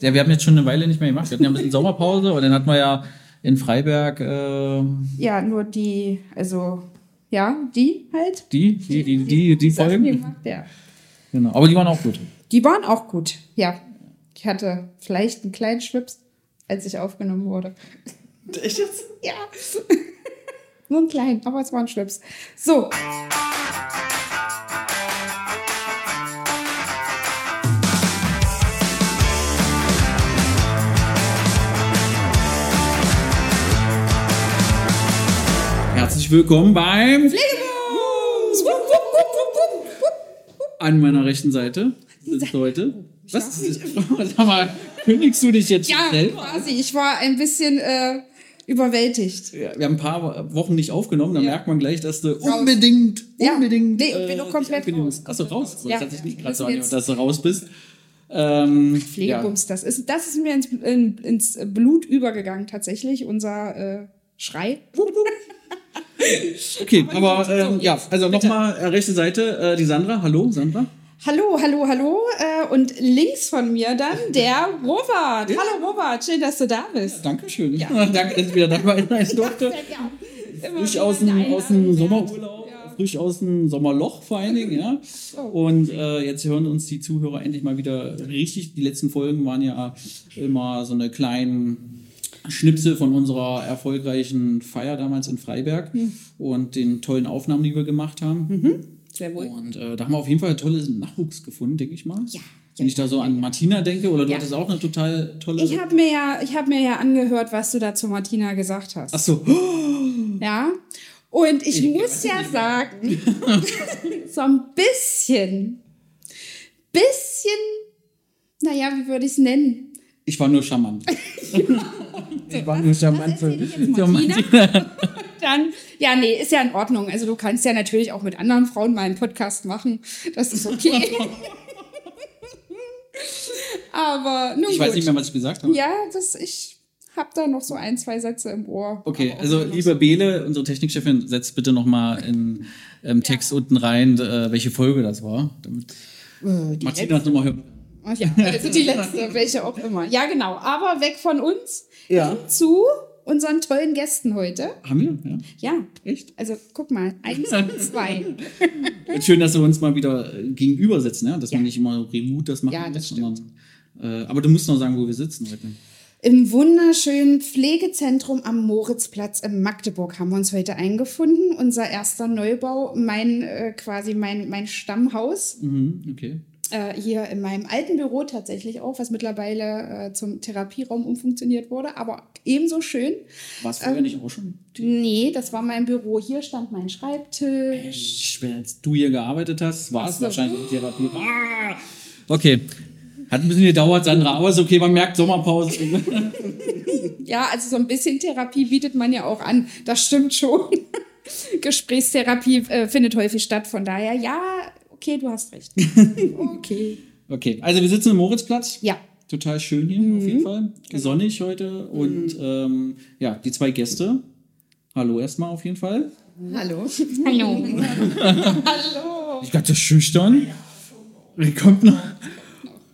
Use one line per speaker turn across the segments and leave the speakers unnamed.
Ja, wir haben jetzt schon eine Weile nicht mehr gemacht. Wir hatten ja ein bisschen Sommerpause und dann hatten wir ja in Freiberg äh,
Ja, nur die, also, ja, die halt.
die, die, die, die, die
Sachen
Folgen.
gemacht, ja.
Genau. Aber die waren auch gut.
Die waren auch gut, ja. Ich hatte vielleicht einen kleinen Schwips, als ich aufgenommen wurde.
Echt jetzt?
Ja. Nur einen kleinen, aber es war ein Schwips. So.
Herzlich willkommen beim
wupp.
an meiner rechten Seite sitzt heute. Was? Sag mal, kündigst du dich jetzt
Ja,
schnell?
quasi. Ich war ein bisschen äh, überwältigt.
Ja, wir haben ein paar Wochen nicht aufgenommen, dann
Ja.
merkt man gleich, dass du unbedingt,
Ja.
unbedingt.
Nee, ich bin doch komplett
ankündigen
raus.
Achso, raus.
Ja.
Das hat sich nicht gerade so angehört, dass du raus bist. Ähm.
Pflegebums, das ist, das ist mir ins, in, ins Blut übergegangen, tatsächlich, unser äh, Schrei.
Okay, aber ähm, ja, also nochmal äh, rechte Seite, äh, die Sandra. Hallo, Sandra.
Hallo, hallo, hallo. Äh, und links von mir dann der Robert. Hallo Robert, schön, dass du da bist.
Dankeschön. Danke, dass ich wieder dabei sein durfte. Frisch aus dem, aus dem Sommerurlaub, frisch aus dem Sommerloch vor allen Dingen, ja. Und äh, jetzt hören uns die Zuhörer endlich mal wieder richtig. Die letzten Folgen waren ja immer so eine kleinen Schnipsel von unserer erfolgreichen Feier damals in Freiberg und den tollen Aufnahmen, die wir gemacht haben.
Sehr wohl.
Und äh, da haben wir auf jeden Fall tollen Nachwuchs gefunden, denke ich mal.
Ja.
Wenn ich da so an Martina denke, oder du
Ja.
hattest auch eine total tolle.
Ich habe mir, ja, ich hab mir ja angehört, was du da zu Martina gesagt hast.
Ach so.
Ja. Und ich,
Ich
muss ja
nicht.
sagen, so ein bisschen, bisschen, naja, wie würde ich es nennen?
Ich war nur charmant. ich war nur charmant.
Was jetzt
für
Martina?
Martina.
Dann, ja, nee, ist ja in Ordnung. Also du kannst ja natürlich auch mit anderen Frauen mal einen Podcast machen. Das ist okay. Aber nun
Ich
gut.
weiß nicht mehr, was ich gesagt habe.
Ja, das, ich habe da noch so ein, zwei Sätze im Ohr.
Okay, also liebe Bele, unsere Technikchefin, setzt bitte nochmal in ähm, Text unten rein, äh, welche Folge das war. Damit
Äh,
Martina das nochmal hört.
Ach Ja, also die letzte, welche auch immer. Ja, genau. Aber weg von uns
Ja.
hin zu unseren tollen Gästen heute.
Haben wir? Ja.
Ja.
Echt?
Also guck mal, eins und zwei.
Schön, dass wir uns mal wieder äh, gegenüber sitzen, ja? dass
Ja.
man nicht immer remote das machen
Ja, das
muss, sondern. Äh, aber du musst noch sagen, wo wir sitzen heute.
Im wunderschönen Pflegezentrum am Moritzplatz in Magdeburg haben wir uns heute eingefunden. Unser erster Neubau, mein äh, quasi mein, mein Stammhaus.
Mhm, okay.
Äh, hier in meinem alten Büro tatsächlich auch, was mittlerweile äh, zum Therapieraum umfunktioniert wurde, aber ebenso schön.
War es vorher
Ähm,
nicht auch schon?
Nee, das war mein Büro. Hier stand mein Schreibtisch.
Wenn als du hier gearbeitet hast, war es
so.
wahrscheinlich die Therapie. Ah! Okay. Hat ein bisschen gedauert, Sandra, aber ist okay, man merkt Sommerpause.
Ja, also so ein bisschen Therapie bietet man ja auch an. Das stimmt schon. Gesprächstherapie äh, findet häufig statt. Von daher, ja, okay, du hast recht. Okay.
Okay, also wir sitzen im Moritzplatz.
Ja.
Total schön hier, auf jeden Fall. Sonnig heute. Und ähm, ja, die zwei Gäste. Hallo erstmal auf jeden Fall.
Hallo. Hallo. Hallo.
Ich ganz schüchtern. Wie kommt noch?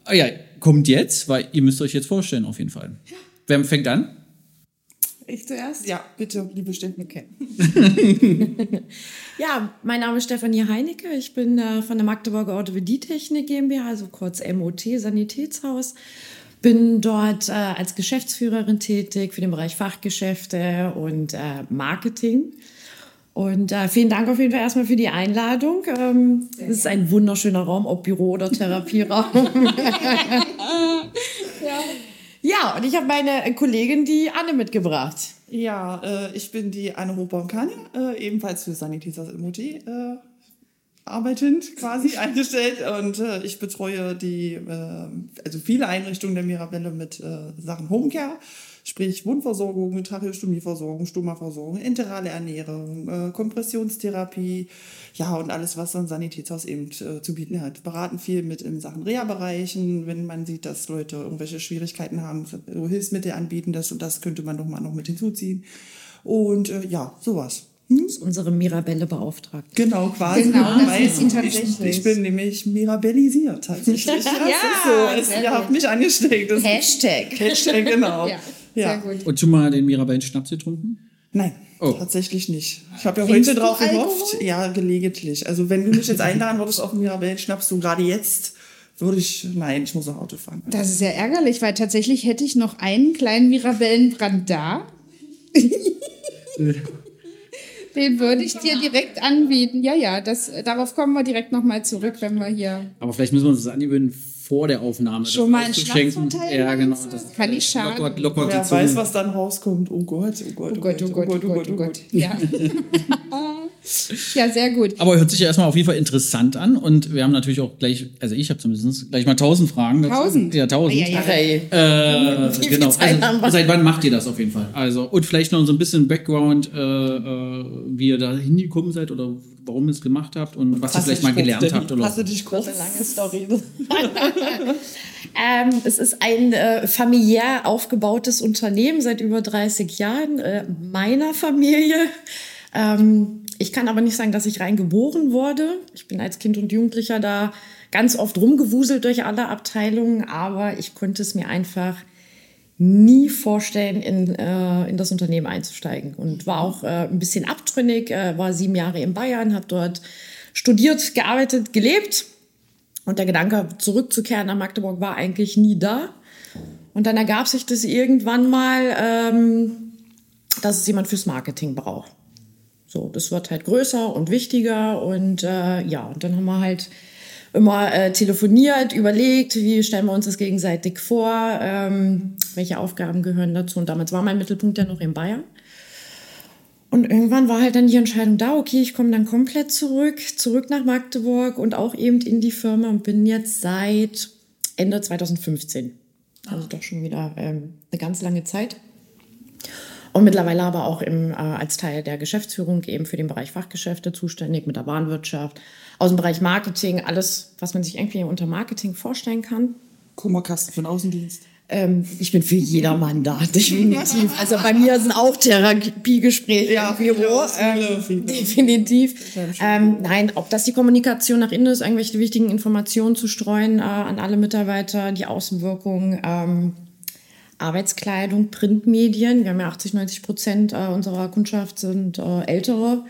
Ah ja, kommt jetzt, weil ihr müsst euch jetzt vorstellen, auf jeden Fall. Wer fängt an?
Ich zuerst? Ja, bitte, mir kennen.
Ja, mein Name ist Stefanie Heinecke. Ich bin äh, von der Magdeburger Orthopädietechnik GmbH, also kurz MOT, Sanitätshaus. Bin dort äh, als Geschäftsführerin tätig für den Bereich Fachgeschäfte und äh, Marketing. Und äh, vielen Dank auf jeden Fall erstmal für die Einladung. Ähm, es ist ein wunderschöner Raum, ob Büro oder Therapieraum. ja. Und ich habe meine Kollegin, die Anne, mitgebracht.
Ja, äh, ich bin die Anne Hochbaum-Kania, äh, ebenfalls für Sanitätshaus MOT äh, arbeitend quasi eingestellt und äh, ich betreue die, äh, also viele Einrichtungen der Mirabelle mit äh, Sachen Homecare, sprich Wundversorgung, Tracheostomieversorgung, Stomaversorgung, enterale Ernährung, äh, Kompressionstherapie, ja und alles, was so ein Sanitätshaus eben äh, zu bieten hat. Beraten viel mit in Sachen Reha-Bereichen, wenn man sieht, dass Leute irgendwelche Schwierigkeiten haben, so Hilfsmittel anbieten, das und das könnte man doch mal noch mit hinzuziehen. Und äh, ja, sowas.
Das ist unsere Mirabelle beauftragt.
Genau, quasi.
Genau, das
Weil
ist sie
ich,
tatsächlich.
ich bin nämlich mirabellisiert tatsächlich. Ja, das ist so. Es, ihr habt mich angesteckt. Das
Hashtag.
Hashtag, genau.
Ja,
Ja.
sehr gut.
Und schon mal den Mirabellen Schnaps getrunken?
Nein,
Oh.
tatsächlich nicht. Ich habe ja
Trinkst
heute drauf gehofft. Ja, gelegentlich. Also wenn du mich jetzt einladen würdest auf den Mirabellen-Schnaps, so gerade jetzt, würde ich, nein, ich muss noch Auto fahren.
Das ist ja ärgerlich, weil tatsächlich hätte ich noch einen kleinen Mirabellenbrand da. Den würde ich dir direkt anbieten. Ja, ja, das, darauf kommen wir direkt nochmal zurück, wenn wir hier
Aber vielleicht müssen wir uns das angewöhnen, vor der Aufnahme
schon mal. Schnaps verteilen.
Ja, genau. Das
Kann nicht schaden.
lockert, lockert
Wer weiß, was dann rauskommt. Oh Gott, oh Gott,
Oh Gott, oh Gott, oh Gott, oh Gott. Ja. ja, sehr gut.
Aber hört sich ja erstmal auf jeden Fall interessant an und wir haben natürlich auch gleich, also ich habe zumindest gleich mal tausend Fragen. dazu.
Tausend?
Ja, tausend.
Ja, ja, ja.
Äh, genau. Also, seit wann macht ihr das auf jeden Fall? Also und vielleicht noch so ein bisschen Background, äh, äh, wie ihr da hingekommen seid oder warum ihr es gemacht habt und was ihr vielleicht mal gelernt habt oder
Hast du dich kurz?
Lange Story. ähm, es ist ein äh, familiär aufgebautes Unternehmen seit über 30 Jahren äh, meiner Familie. Ähm, ich kann aber nicht sagen, dass ich rein geboren wurde. Ich bin als Kind und Jugendlicher da ganz oft rumgewuselt durch alle Abteilungen, aber ich konnte es mir einfach nie vorstellen, in, äh, in das Unternehmen einzusteigen. Und war auch äh, ein bisschen abtrünnig, äh, war sieben Jahre in Bayern, habe dort studiert, gearbeitet, gelebt. Und der Gedanke, zurückzukehren nach Magdeburg, war eigentlich nie da. Und dann ergab sich das irgendwann mal, ähm, dass es jemand fürs Marketing braucht. So, das wird halt größer und wichtiger und äh, ja, und dann haben wir halt immer äh, telefoniert, überlegt, wie stellen wir uns das gegenseitig vor, ähm, welche Aufgaben gehören dazu. Und damals war mein Mittelpunkt ja noch in Bayern. Und irgendwann war halt dann die Entscheidung da, okay, ich komme dann komplett zurück, zurück nach Magdeburg und auch eben in die Firma und bin jetzt seit Ende 2015. Also doch schon wieder ähm, eine ganz lange Zeit. Und mittlerweile aber auch im, äh, als Teil der Geschäftsführung eben für den Bereich Fachgeschäfte zuständig, mit der Warenwirtschaft, aus dem Bereich Marketing, alles, was man sich irgendwie unter Marketing vorstellen kann.
Kummerkasten für den Außendienst.
Ähm, ich bin für jedermann da, definitiv. Also bei mir sind auch Therapiegespräche
Ja,
im Büro. ähm. Definitiv. Ähm, nein, ob das die Kommunikation nach innen ist, irgendwelche wichtigen Informationen zu streuen äh, an alle Mitarbeiter, die Außenwirkung, ähm, Arbeitskleidung, Printmedien. Wir haben ja 80, 90 Prozent äh, unserer Kundschaft sind äh, ältere.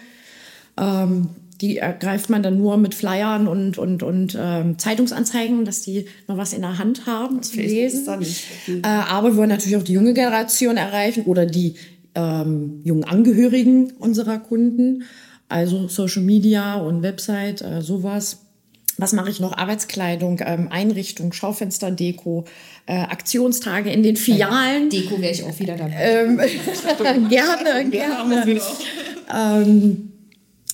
Ähm, die ergreift man dann nur mit Flyern und, und, und ähm, Zeitungsanzeigen, dass die noch was in der Hand haben zu lesen. Äh, aber wir wollen natürlich auch die junge Generation erreichen oder die ähm, jungen Angehörigen unserer Kunden. Also Social Media und Website, äh, sowas. Was mache ich noch? Arbeitskleidung, ähm, Einrichtung, Schaufensterdeko, äh, Aktionstage in den Filialen.
Deko wäre ich auch wieder dabei.
Ähm, gerne, gerne. Ähm,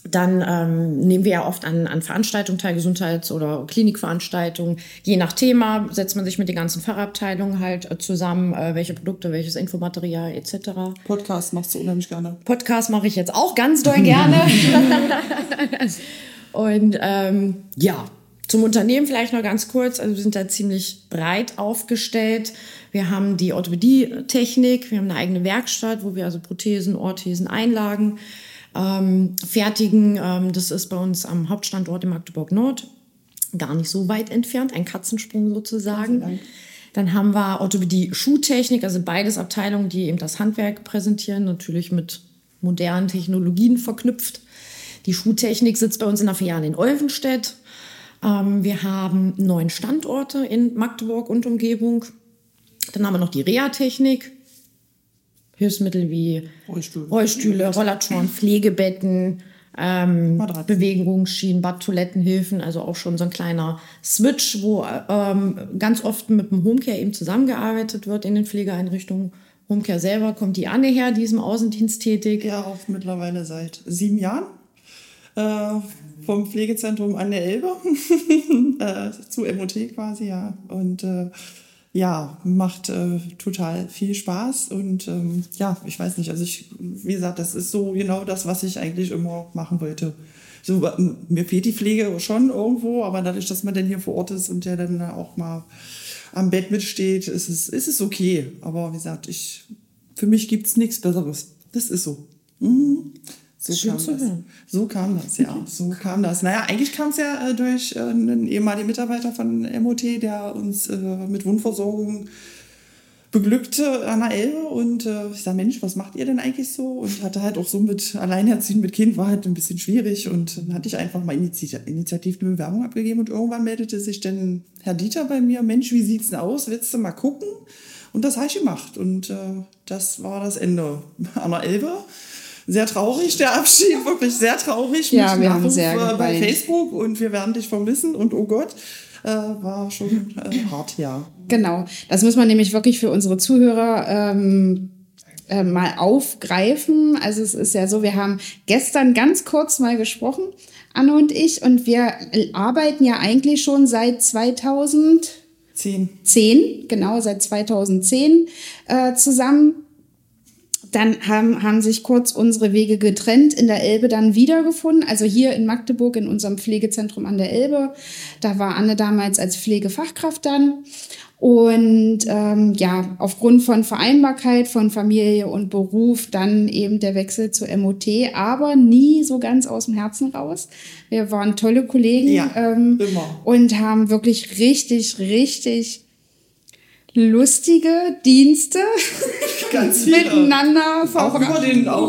dann ähm, nehmen wir ja oft an, an Veranstaltungen teil, Gesundheits- oder Klinikveranstaltungen. Je nach Thema setzt man sich mit den ganzen Fachabteilungen halt äh, zusammen, äh, welche Produkte, welches Infomaterial etc.
Podcast machst du unheimlich gerne.
Podcast mache ich jetzt auch ganz doll gerne. Und ähm, ja, zum Unternehmen vielleicht noch ganz kurz. Also wir sind da ziemlich breit aufgestellt. Wir haben die Orthopädie-Technik, wir haben eine eigene Werkstatt, wo wir also Prothesen, Orthesen, Einlagen ähm, fertigen. Ähm, das ist bei uns am Hauptstandort in Magdeburg Nord, gar nicht so weit entfernt, ein Katzensprung sozusagen. Dann haben wir Orthopädie Schuhtechnik, also beides Abteilungen, die eben das Handwerk präsentieren, natürlich mit modernen Technologien verknüpft. Die Schuhtechnik sitzt bei uns in der Filiale in Olvenstedt. Ähm, wir haben neun Standorte in Magdeburg und Umgebung. Dann haben wir noch die Reha-Technik. Hilfsmittel wie
Rollstuhl.
Rollstühle, Rollatoren, Pflegebetten, ähm. Bewegungsschienen, Bad, Toilettenhilfen, also auch schon so ein kleiner Switch, wo ähm, ganz oft mit dem Homecare eben zusammengearbeitet wird in den Pflegeeinrichtungen. Homecare selber kommt die Anne her, die ist im Außendienst tätig.
Ja, auch mittlerweile seit sieben Jahren. Äh, vom Pflegezentrum an der Elbe äh, zu MOT quasi, ja. Und äh, ja, macht äh, total viel Spaß und ähm, ja, ich weiß nicht, also ich, wie gesagt, das ist so genau das, was ich eigentlich immer machen wollte. So, mir fehlt die Pflege schon irgendwo, aber dadurch, dass man dann hier vor Ort ist und der dann auch mal am Bett mitsteht, ist es, ist es okay. Aber wie gesagt, ich, für mich gibt's nichts Besseres. Das ist so. Mhm. So
Schön
kam,
zu
das.
hören.
so kam das, ja. So kam das. Naja, eigentlich kam es ja äh, durch äh, einen ehemaligen Mitarbeiter von MOT, der uns äh, mit Wundversorgung beglückte an der Elbe und äh, ich sag, Mensch, was macht ihr denn eigentlich so? Und hatte halt auch so mit Alleinerziehen mit Kind war halt ein bisschen schwierig und dann hatte ich einfach mal initi initiativ eine Bewerbung abgegeben und irgendwann meldete sich dann Herr Dieter bei mir, Mensch, wie sieht's denn aus? Willst du mal gucken? Und das habe ich gemacht und äh, das war das Ende an der Elbe. Sehr traurig, der Abschied, wirklich sehr traurig.
Ja, wir haben sehr
äh, bei
geweint.
Facebook und wir werden dich vermissen und oh Gott, äh, war schon äh, hart, ja.
Genau, das muss man nämlich wirklich für unsere Zuhörer ähm, äh, mal aufgreifen. Also es ist ja so, wir haben gestern ganz kurz mal gesprochen, Anne und ich, und wir arbeiten ja eigentlich schon seit 2010,
Zehn.
genau, seit 2010 äh, zusammen. Dann haben, haben sich kurz unsere Wege getrennt, in der Elbe dann wiedergefunden. Also hier in Magdeburg in unserem Pflegezentrum an der Elbe. Da war Anne damals als Pflegefachkraft dann. Und ähm, ja, aufgrund von Vereinbarkeit von Familie und Beruf dann eben der Wechsel zu MOT, aber nie so ganz aus dem Herzen raus. Wir waren tolle Kollegen
Ja,
ähm,
immer.
und haben wirklich richtig, richtig lustige Dienste miteinander
Auch über
verbracht.
den, auch,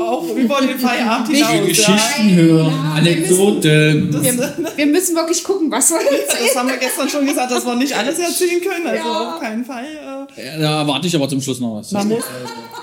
auch über den Feierabend
Die
hinaus. Ja.
Geschichten hören, Anekdoten.
Wir müssen wirklich gucken, was wir erzählen.
Das haben wir gestern schon gesagt, dass wir nicht alles erzählen können. Also
Ja.
auf keinen Fall. Äh,
Ja, Da erwarte ich aber zum Schluss noch was.
man, muss,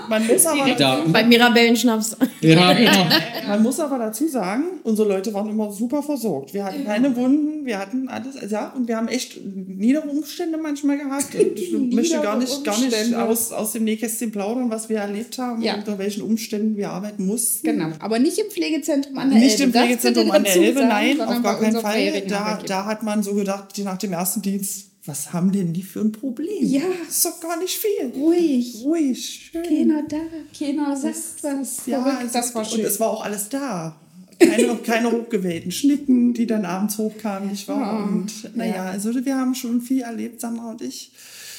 man, muss aber,
Da,
Bei Mirabellenschnaps.
ja, genau.
man muss aber dazu sagen, unsere Leute waren immer super versorgt. Wir hatten keine Wunden, wir hatten alles, ja, und wir haben echt niedere Umstände manchmal gehabt. Ich möchte gar nicht, gar nicht aus, aus dem Nähkästchen plaudern, was wir erlebt haben,
Ja.
unter welchen Umständen wir arbeiten mussten.
Genau, aber nicht im Pflegezentrum an der
Nicht
Elbe.
im
Das
Pflegezentrum an der Elbe, nein, auf gar keinen Fall. Da, da hat man so gedacht, nach dem ersten Dienst, was haben denn die für ein Problem?
Ja.
Das ist doch gar nicht viel.
Ruhig.
Ruhig, schön.
Keiner da, keiner sagt was.
Ja,
Verrückt, das war schön.
Und es war auch alles da. Keine, keine hochgewählten Schnitten, die dann abends hochkamen, nicht wahr?
Ja.
Und naja, also wir haben schon viel erlebt, Sandra und ich.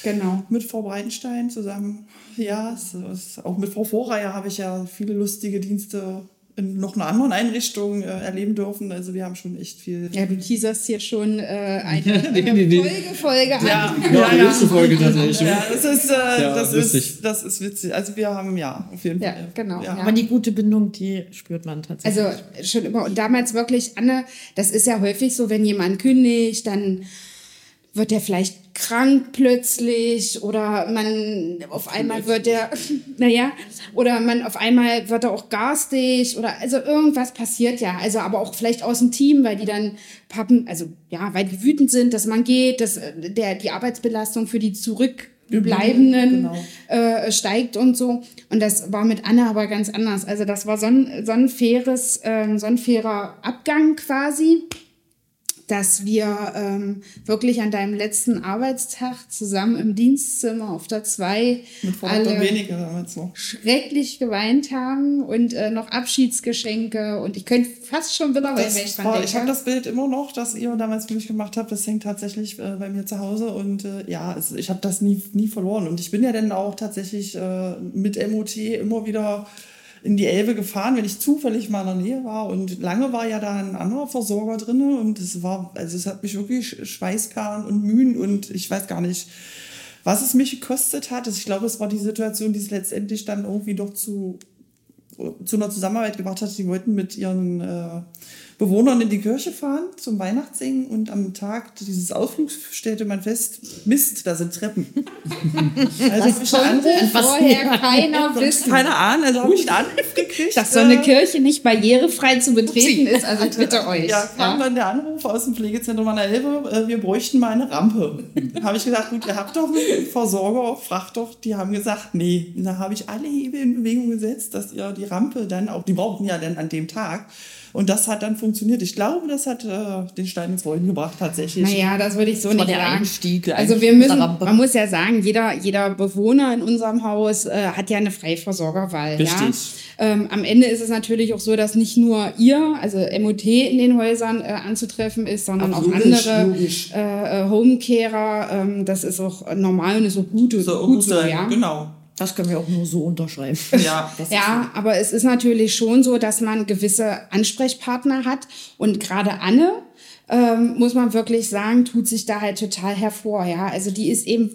Genau.
Mit Frau Breitenstein zusammen. Ja, es ist, auch mit Frau Vorreiher habe ich ja viele lustige Dienste in noch einer anderen Einrichtung äh, erleben dürfen. Also wir haben schon echt viel.
Ja, du teaserst hier schon äh, eine, eine
nee, nee.
Folge, Folge an.
Ja,
Ja, die nächste Folge tatsächlich.
Ja, das ist, äh, das,
lustig.
ist, das ist witzig. Also wir haben, ja, auf jeden
Ja,
Fall.
genau,
Ja.
ja.
Aber die gute Bindung, die spürt man tatsächlich.
Also schon immer und damals wirklich, Anne, das ist ja häufig so, wenn jemand kündigt, dann wird der vielleicht krank plötzlich oder man auf einmal wird der, naja, oder man auf einmal wird er auch garstig oder also irgendwas passiert ja. Also aber auch vielleicht aus dem Team, weil die dann pappen, also ja, weil die wütend sind, dass man geht, dass äh, der, die Arbeitsbelastung für die Zurückbleibenden
Genau.
äh, steigt und so. Und das war mit Anna aber ganz anders. Also das war so ein, so ein faires, ähm, so ein fairer Abgang quasi, dass wir ähm, wirklich an deinem letzten Arbeitstag zusammen im Dienstzimmer auf der 2
Mit Frau Dr.
alle
Wenige damals noch.
schrecklich geweint haben und äh, noch Abschiedsgeschenke und ich könnte fast schon wieder weil wenn ich
Das war, ich habe das Bild immer noch, das ihr damals für mich gemacht habt. Das hängt tatsächlich äh, bei mir zu Hause und äh, ja, es, ich habe das nie, nie verloren. Und ich bin ja dann auch tatsächlich äh, mit MOT immer wieder in die Elbe gefahren, wenn ich zufällig mal in der Nähe war. Und lange war ja da ein anderer Versorger drin und es war, also es hat mich wirklich Schweißperlen und Mühen und ich weiß gar nicht, was es mich gekostet hat. Also ich glaube, es war die Situation, die es letztendlich dann irgendwie doch zu zu einer Zusammenarbeit gebracht hat. Die wollten mit ihren äh, Bewohnern in die Kirche fahren zum Weihnachtssingen und am Tag dieses Ausflugs stellte man fest, Mist, da sind Treppen. also einen
konnte vorher keiner wissen,
keine Ahnung, also habe ich einen Anruf gekriegt.
dass so eine
äh,
Kirche nicht barrierefrei zu betreten ist. Also ich bitte euch.
Ja, kam dann der Anruf aus dem Pflegezentrum an der Elbe, äh, wir bräuchten mal eine Rampe. habe ich gesagt, gut, ihr habt doch einen Versorger, fragt doch. Die haben gesagt, nee. Und da habe ich alle Hebel in Bewegung gesetzt, dass ihr die Rampe dann auch, die brauchten ja dann an dem Tag, Und das hat dann funktioniert. Ich glaube, das hat äh, den Stein ins Rollen gebracht, tatsächlich.
Naja, das würde ich so
war
nicht
der
sagen.
Einstieg, der
also wir müssen, man muss ja sagen, jeder, jeder Bewohner in unserem Haus äh, hat ja eine Freiversorgerwahl. Ja?
Richtig.
Ähm, am Ende ist es natürlich auch so, dass nicht nur ihr, also MOT in den Häusern äh, anzutreffen ist, sondern
Ach,
auch andere
logisch.
äh, äh, Homecarer. Ähm, das ist auch normal und ist auch gut,
So,
gut so,
sein.
ja.
Genau.
Das können wir auch nur so unterschreiben.
Ja,
Ja, aber es ist natürlich schon so, dass man gewisse Ansprechpartner hat und gerade Anne, ähm, muss man wirklich sagen, tut sich da halt total hervor, ja. Also die ist eben,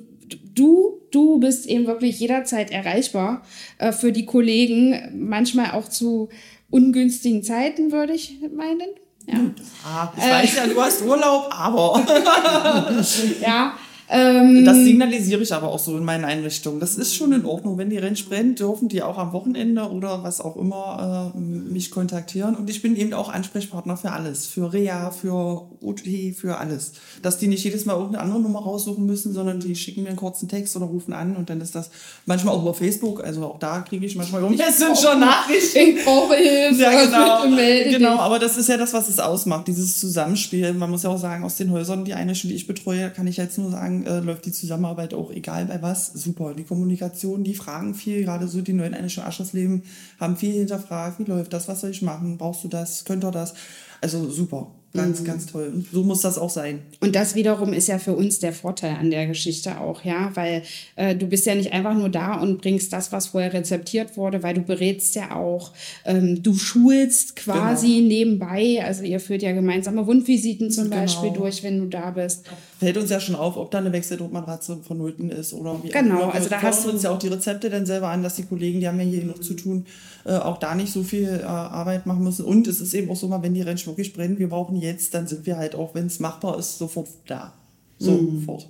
du, du bist eben wirklich jederzeit erreichbar äh, für die Kollegen, manchmal auch zu ungünstigen Zeiten, würde ich meinen. Ja.
Ah, ich weiß ja, du hast Urlaub, aber
ja. Ähm,
das signalisiere ich aber auch so in meinen Einrichtungen. Das ist schon in Ordnung. Wenn die Rennsprenn, dürfen die auch am Wochenende oder was auch immer äh, mich kontaktieren. Und ich bin eben auch Ansprechpartner für alles. Für Reha, für OT, für alles. Dass die nicht jedes Mal irgendeine andere Nummer raussuchen müssen, sondern die schicken mir einen kurzen Text oder rufen an und dann ist das manchmal auch über Facebook. Also auch da kriege ich manchmal irgendwie es sind schon Nachrichten.
ich brauche Hilfe.
Ja, genau. genau, aber das ist ja das, was es ausmacht, dieses Zusammenspiel. Man muss ja auch sagen, aus den Häusern, die Einrichtung, die ich betreue, kann ich jetzt nur sagen, äh, läuft die Zusammenarbeit auch egal bei was. Super. Die Kommunikation, die fragen viel, gerade so die neuen Einrichtungen Aschersleben haben viel hinterfragt. Wie läuft das? Was soll ich machen? Brauchst du das? Könnt ihr das? Also super. Ganz, ganz toll. Und so muss das auch sein.
Und das wiederum ist ja für uns der Vorteil an der Geschichte auch, ja, weil äh, du bist ja nicht einfach nur da und bringst das, was vorher rezeptiert wurde, weil du berätst ja auch, ähm, du schulst quasi nebenbei, also ihr führt ja gemeinsame Wundvisiten zum
Genau.
Beispiel durch, wenn du da bist.
Fällt uns ja schon auf, ob da eine Wechseldruckmatratze vonnöten ist oder wie.
Genau,
auch. Wir
also da hast du-
uns ja auch die Rezepte dann selber an, dass die Kollegen, die haben ja hier genug zu tun, äh, auch da nicht so viel äh, Arbeit machen müssen. Und es ist eben auch so mal, wenn die Rentsch wirklich brennen, wir brauchen jetzt, dann sind wir halt auch, wenn es machbar ist, sofort da. Sofort.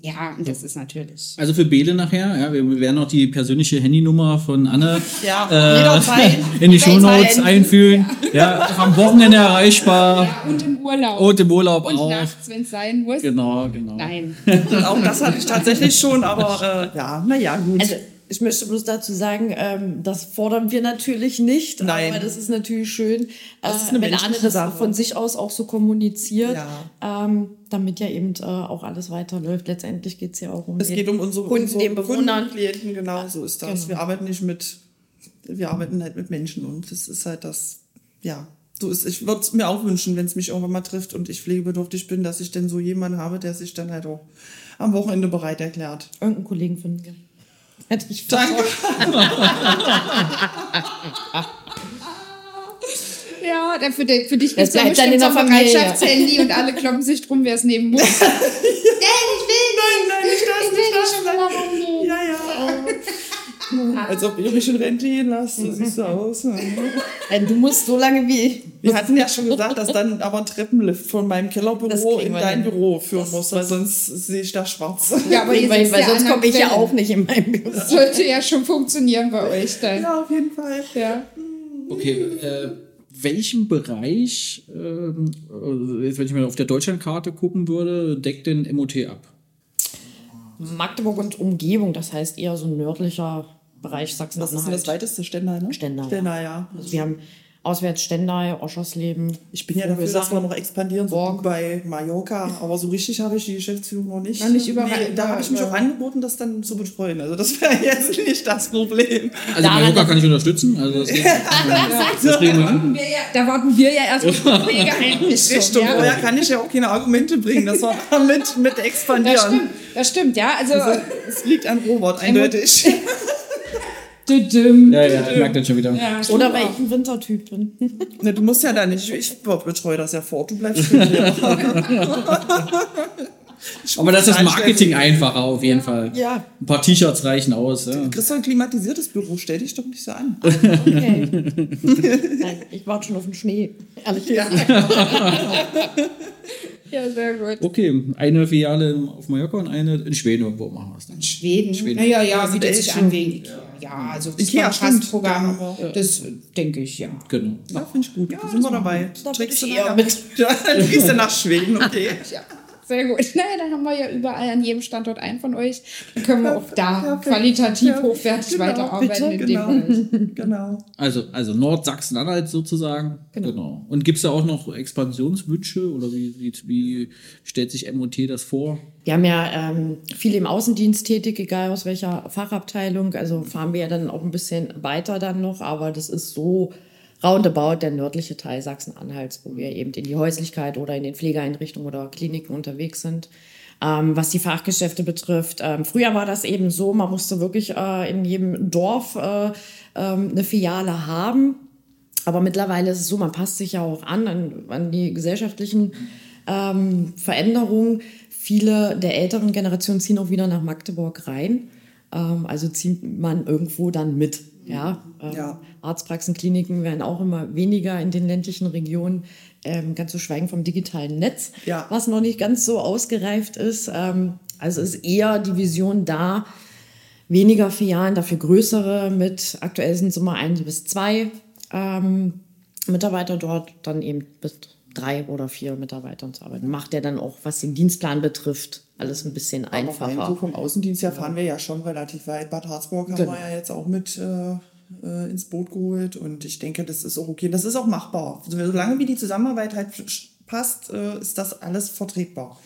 Ja, und das ist natürlich.
Also für Bele nachher, ja, wir werden noch die persönliche Handynummer von Anne
Ja,
äh, in die Shownotes einfühlen. Ja, auch am Wochenende erreichbar.
Und im Urlaub.
Und im Urlaub
Und
auch.
nachts, wenn es sein muss.
Genau, genau.
Nein.
auch das hatte ich tatsächlich schon, aber äh, ja, naja, gut.
Also ich möchte bloß dazu sagen, ähm, das fordern wir natürlich nicht,
Nein.
aber das ist natürlich schön,
Das ist
äh,
eine
wenn Anne das von sich aus auch so kommuniziert,
Ja.
ähm, damit ja eben äh, auch alles weiterläuft. Letztendlich geht es ja auch um
Es geht um unsere,
Kunden,
unsere
den Bewohnern.
Kunden, Klienten, genau so ist das.
Genau.
Wir arbeiten nicht mit, wir arbeiten halt mit Menschen und das ist halt das, ja. So ist, ich würde es mir auch wünschen, wenn es mich irgendwann mal trifft und ich pflegebedürftig bin, dass ich denn so jemanden habe, der sich dann halt auch am Wochenende bereit erklärt.
Irgendeinen Kollegen finden wir. Hätte ich
Danke.
Ja, dann für, die, für dich gibt es ja bestimmt so ein. Bereitschaftshandy und alle kloppen sich drum, wer es nehmen muss. Nein, ich will
Nein, nein, nicht das,
Ich will
nicht
nicht
das.
schon.
Ja, ja. Als ob ihr mich in Rente gehen lasst, so siehst du aus.
Äh, Du musst so lange wie.
Wir hatten ja schon gesagt, dass dann aber ein Treppenlift von meinem
Das
Kellerbüro in dein
hin.
Büro führen muss, weil sonst sehe ich da schwarz.
Ja, aber ihr
weil, weil
ja
sonst komme ich ja auch nicht in mein Büro.
Das sollte ja schon funktionieren bei euch dann.
Ja, auf jeden Fall.
Ja.
Okay, äh, welchen Bereich, ähm, äh, jetzt wenn ich mal auf der Deutschlandkarte gucken würde, deckt denn MOT ab?
Magdeburg und Umgebung, das heißt eher so ein nördlicher Bereich
Was ist denn das weiteste? Stendal, ne?
Stendal, ja.
Stendal, ja.
Also wir haben auswärts Stendal, Oschersleben.
Ich bin ja dafür, dass wir noch expandieren, so
Borg.
bei Mallorca. Aber so richtig habe ich die Geschäftsführung noch nicht.
Noch nicht überall-
Nee, da habe ich mich auch angeboten, das dann zu betreuen. Also das wäre jetzt nicht das Problem.
Also
Daran-
Mallorca kann ich unterstützen. Also das, geht, das kriegen wir hin.
Ja, da warten wir ja erst auf die Pflegeeinrichtung.
Richtung.
Ja.
Vorher kann ich ja auch keine Argumente bringen, dass wir damit mit
Das
expandieren.
stimmt, das stimmt, ja. Also,
Es liegt an Robert, eindeutig.
Düdüm.
Ja, ja, ich merke das schon wieder.
Ja,
Oder weil ich ein Wintertyp bin.
ne, du musst ja da nicht, ich betreue das ja fort, du bleibst schön hier.
Aber das ist Marketing einfacher auf jeden Fall.
Ja.
Ein paar T-Shirts reichen aus. Ja.
Kriegst du ein klimatisiertes Büro, stell dich doch nicht so an.
Okay. Nein, ich warte schon auf den Schnee. Ehrlich gesagt.
Ja, sehr gut.
Okay, eine Filiale auf Mallorca und eine in Schweden irgendwo machen wir es dann.
Schweden.
Schweden.
Naja, ja,
Also
bietet
der
sich
ist
an
schon-
wegen Ikea. Ja, also das
Ikea,
Kontrastprogramm,
da haben
das äh, denke ich, ja.
Genau.
Ja, finde ich gut. da sind wir dabei.
Da
Trägst
ich
du
eher mit.
Ja, du gehst ja nach Schweden, okay.
Sehr gut. Naja, dann haben wir ja überall an jedem Standort einen von euch. Dann können wir auch da
Perfekt.
qualitativ
Ja,
hochwertig
genau,
weiterarbeiten in
bitte,
dem
genau.
Bereich.
Genau.
Also, also Nordsachsen-Anhalt sozusagen. Genau. Und gibt es da auch noch Expansionswünsche oder wie, wie, wie stellt sich MOT das vor?
Wir haben ja ähm, viele im Außendienst tätig, egal aus welcher Fachabteilung. Also fahren wir ja dann auch ein bisschen weiter dann noch, aber das ist so roundabout der nördliche Teil Sachsen-Anhalts, wo wir eben in die Häuslichkeit oder in den Pflegeeinrichtungen oder Kliniken unterwegs sind. Ähm, was die Fachgeschäfte betrifft, ähm, früher war das eben so, man musste wirklich äh, in jedem Dorf äh, ähm, eine Filiale haben. Aber mittlerweile ist es so, man passt sich ja auch an, an, an die gesellschaftlichen ähm, Veränderungen. Viele der älteren Generationen ziehen auch wieder nach Magdeburg rein. Ähm, also zieht man irgendwo dann mit. Ja, ähm,
Ja.
Arztpraxen, Kliniken werden auch immer weniger in den ländlichen Regionen, ähm, ganz zu schweigen vom digitalen Netz,
Ja.
was noch nicht ganz so ausgereift ist. Ähm, also ist eher die Vision da, weniger Filialen, dafür größere mit, aktuell sind es immer ein bis zwei ähm, Mitarbeiter dort, dann eben bis drei oder vier Mitarbeitern zu arbeiten. Macht ja dann auch, was den Dienstplan betrifft, alles ein bisschen
Aber rein so
einfacher.
vom Außendienst her fahren wir ja schon relativ weit. Bad Harzburg haben
Genau.
wir ja jetzt auch mit äh, äh, ins Boot geholt und ich denke, das ist auch okay. Das ist auch machbar. Solange wie die Zusammenarbeit halt passt, äh, ist das alles vertretbar.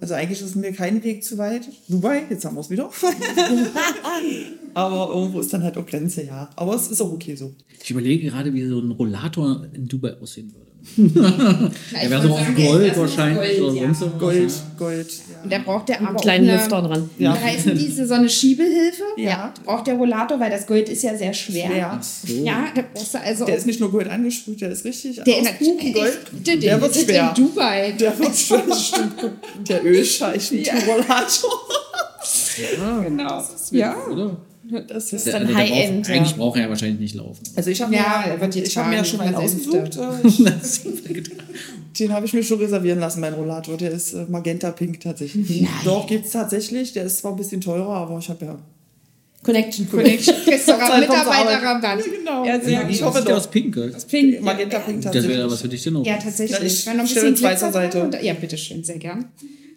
Also eigentlich ist mir kein Weg zu weit. Dubai, jetzt haben wir es wieder. Aber irgendwo ist dann halt auch Grenze, ja. Aber es ist auch okay so.
Ich überlege gerade, wie so ein Rollator in Dubai aussehen würde. Er wäre so
sagen,
Gold wahrscheinlich
Gold,
oder
ja.
sonst irgendwas.
Gold, Gold. Ja.
Und da braucht der aber
Einen kleinen
eine,
Lüfter dran.
Ja.
Wie heißen diese? So eine Schiebehilfe?
Ja.
Braucht der Rollator, weil das Gold ist ja sehr schwer.
Schwer.
Ja, da brauchst du also
Der ist nicht nur Gold angesprüht, der ist richtig
der in der
Gold.
Der,
Der
wir
wird schwer.
in Dubai.
Der wird schwer, das. Der Ölscheich mit dem Rollator.
genau. Ja.
Oder?
Das ist
Der,
dann
also der
High-End,
braucht, Eigentlich
ja.
braucht er ja wahrscheinlich nicht laufen.
Also ich habe
Ja,
mir, ich hab mir ja schon einen ausgesucht. Den habe ich mir schon reservieren lassen, mein Rollator. Der ist äh, Magenta Pink tatsächlich. Doch, gibt es tatsächlich. Der ist zwar ein bisschen teurer, aber ich habe ja.
Connection.
Connection.
Zur Arbeit.
Mitarbeiterrabatt.
genau.
Ja, sehr
ich
gut.
hoffe doch.
aus Pink, gell?
Pink.
Magenta Pink
Das
tatsächlich.
wäre was für dich denn auch.
Ja, tatsächlich.
Ja, ich
Wenn noch ein
stelle Weißer
Glitzer
Seite.
dran- Ja, bitteschön, sehr gern.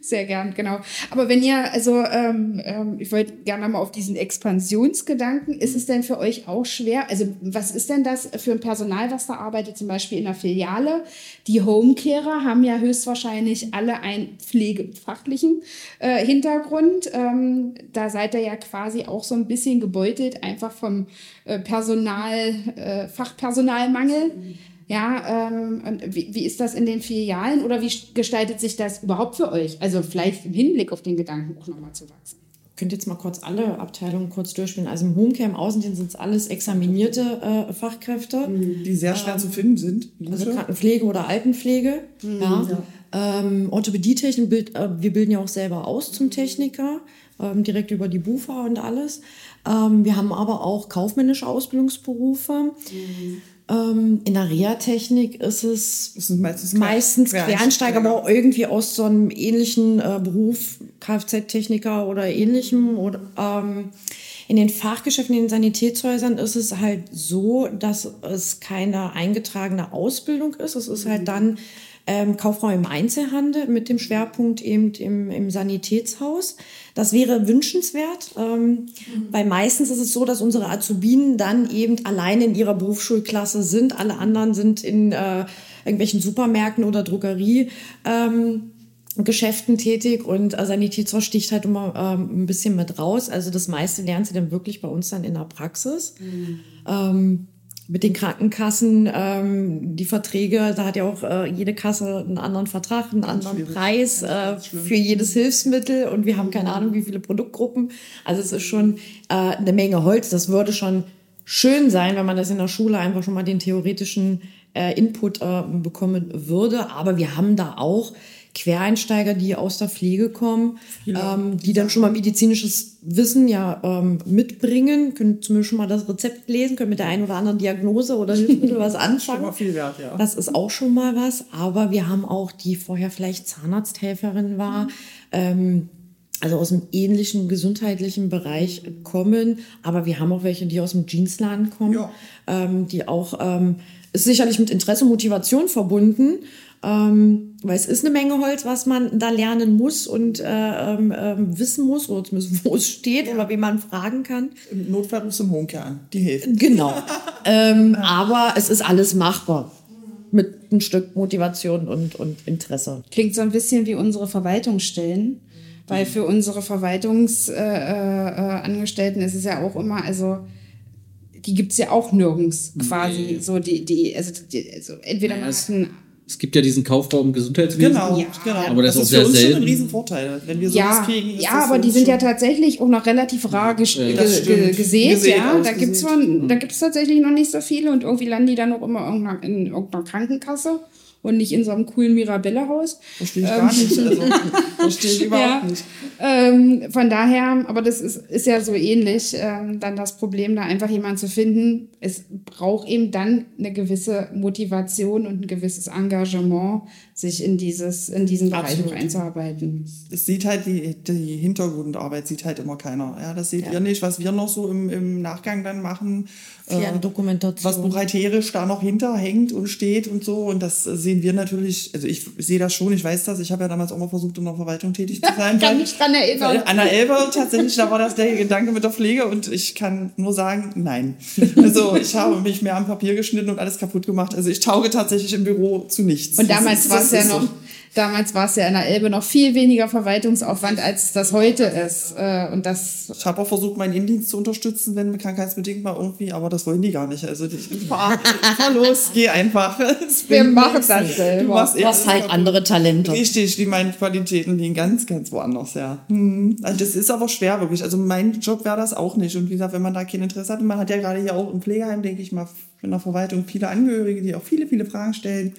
Sehr gern, genau. Aber wenn ihr, also ähm, ähm, ich wollte gerne mal auf diesen Expansionsgedanken, ist es denn für euch auch schwer? Also was ist denn das für ein Personal, was da arbeitet, zum Beispiel in der Filiale? Die Homecarer haben ja höchstwahrscheinlich alle einen pflegefachlichen äh, Hintergrund. Ähm, da seid ihr ja quasi auch so ein bisschen gebeutelt, einfach vom äh, Personal, äh, Fachpersonalmangel. Ja, ähm, wie, wie ist das in den Filialen oder wie gestaltet sich das überhaupt für euch? Also vielleicht im Hinblick auf den Gedanken auch nochmal zu wachsen.
Ich könnte jetzt mal kurz alle Abteilungen kurz durchspielen. Also im Homecare, im Außendienst sind es alles examinierte äh, Fachkräfte.
Die sehr schwer zu finden sind.
Also. Krankenpflege oder Altenpflege. ja. Ähm, Orthopädietechnik, bild, äh, wir bilden ja auch selber aus zum Techniker, ähm, direkt über die BUFA und alles. Ähm, wir haben aber auch kaufmännische Ausbildungsberufe. Ähm, in der Reha-Technik ist es
meistens
meistens
Quereinsteiger.
Quereinsteiger, aber auch irgendwie aus so einem ähnlichen äh, Beruf, Kfz-Techniker oder ähnlichem. Oder, ähm, in den Fachgeschäften, in den Sanitätshäusern ist es halt so, dass es keine eingetragene Ausbildung ist. Es ist halt dann ähm, Kauffrau im Einzelhandel mit dem Schwerpunkt eben im, im Sanitätshaus. Das wäre wünschenswert, ähm, weil meistens ist es so, dass unsere Azubinen dann eben alleine in ihrer Berufsschulklasse sind. Alle anderen sind in äh, irgendwelchen Supermärkten oder Drogerie. Ähm, Geschäften tätig und äh, Sanitätshaus sticht halt immer ähm, ein bisschen mit raus. Also das meiste lernen sie dann wirklich bei uns dann in der Praxis. Ähm, mit den Krankenkassen, ähm, die Verträge, da hat ja auch äh, jede Kasse einen anderen Vertrag, einen anderen Preis äh, für jedes Hilfsmittel und wir haben keine Ahnung, wie viele Produktgruppen. Also es ist schon äh, eine Menge Holz. Das würde schon schön sein, wenn man das in der Schule einfach schon mal den theoretischen äh, Input äh, bekommen würde. Aber wir haben da auch Quereinsteiger, die aus der Pflege kommen, ähm, die dann schon mal medizinisches Wissen ja ähm, mitbringen, können zumindest schon mal das Rezept lesen, können mit der einen oder anderen Diagnose oder Hilfsmittel was anfangen.
Schon viel wert, ja.
Das ist auch schon mal was. Aber wir haben auch, die vorher vielleicht Zahnarzthelferin war, ähm, also aus einem ähnlichen gesundheitlichen Bereich kommen. Aber wir haben auch welche, die aus dem Jeansladen kommen,
Ja.
ähm, die auch, ähm, ist sicherlich mit Interesse und Motivation verbunden. Ähm, weil es ist eine Menge Holz, was man da lernen muss und äh, ähm, ähm, wissen muss, wo es steht oder wie man fragen kann.
Im Notfall rufst du im Honke an. Die hilft.
Genau. ähm, aber es ist alles machbar. Mit ein Stück Motivation und, und Interesse.
Klingt so ein bisschen wie unsere Verwaltungsstellen. Weil für unsere Verwaltungsangestellten äh, äh, ist es ja auch immer, also die gibt es ja auch nirgends quasi. So die, die, also, die, also entweder man hat einen
es gibt ja diesen Kaufraum Gesundheitswesen.
Genau, ja. genau.
Aber das,
das
ist auch sehr
für uns
selten.
schon ein Riesenvorteil, wenn wir sowas
ja,
kriegen.
ja, aber die sind ja tatsächlich auch noch relativ rar ges
Ja,
gesät,
Gesät,
ja. Da von, da gibt's tatsächlich noch nicht so viele und irgendwie landen die dann auch immer irgendeiner- in irgendeiner Krankenkasse und nicht in so einem coolen Mirabelle-Haus.
Verstehe ich gar nicht. Also, verstehe ich überhaupt
Ja.
nicht.
Ähm, von daher, aber das ist, ist ja so ähnlich, ähm, dann das Problem, da einfach jemanden zu finden. Es braucht eben dann eine gewisse Motivation und ein gewisses Engagement, sich in dieses, in diesen Bereich
Absolut.
einzuarbeiten.
Es sieht halt die, die Hintergrundarbeit sieht halt immer keiner. Ja, das seht ihr nicht, was wir noch so im, im Nachgang dann machen. Äh,
Ferndokumentation.
was buchhalterisch da noch hinterhängt und steht und so. Und das sehen wir natürlich, also ich sehe das schon, ich weiß das. Ich habe ja damals auch mal versucht, in der Verwaltung tätig zu sein.
Kann
weil-
mich dran erinnern.
weil An der Elbe tatsächlich, da war das der Gedanke mit der Pflege und ich kann nur sagen, nein. Also ich habe mich mehr am Papier geschnitten und alles kaputt gemacht. Also ich tauge tatsächlich im Büro zu nichts.
Und damals war es ja
so.
noch, damals war es ja in der Elbe noch viel weniger Verwaltungsaufwand, als das heute ist. Äh, Und das
Ich habe auch versucht, meinen Innendienst zu unterstützen, wenn krankheitsbedingt mal irgendwie, aber das wollen die gar nicht. Also ich fahr, fahr los, geh einfach.
Wir machen das
Du
selber.
machst
Du hast halt andere Talente.
Richtig, die meinen Qualitäten liegen ganz, ganz woanders, ja. Hm. Also das ist aber schwer wirklich. Also mein Job wäre das auch nicht. Und wie gesagt, wenn man da kein Interesse hat, und man hat ja gerade hier auch im Pflegeheim, denke ich mal, in der Verwaltung viele Angehörige, die auch viele, viele Fragen stellen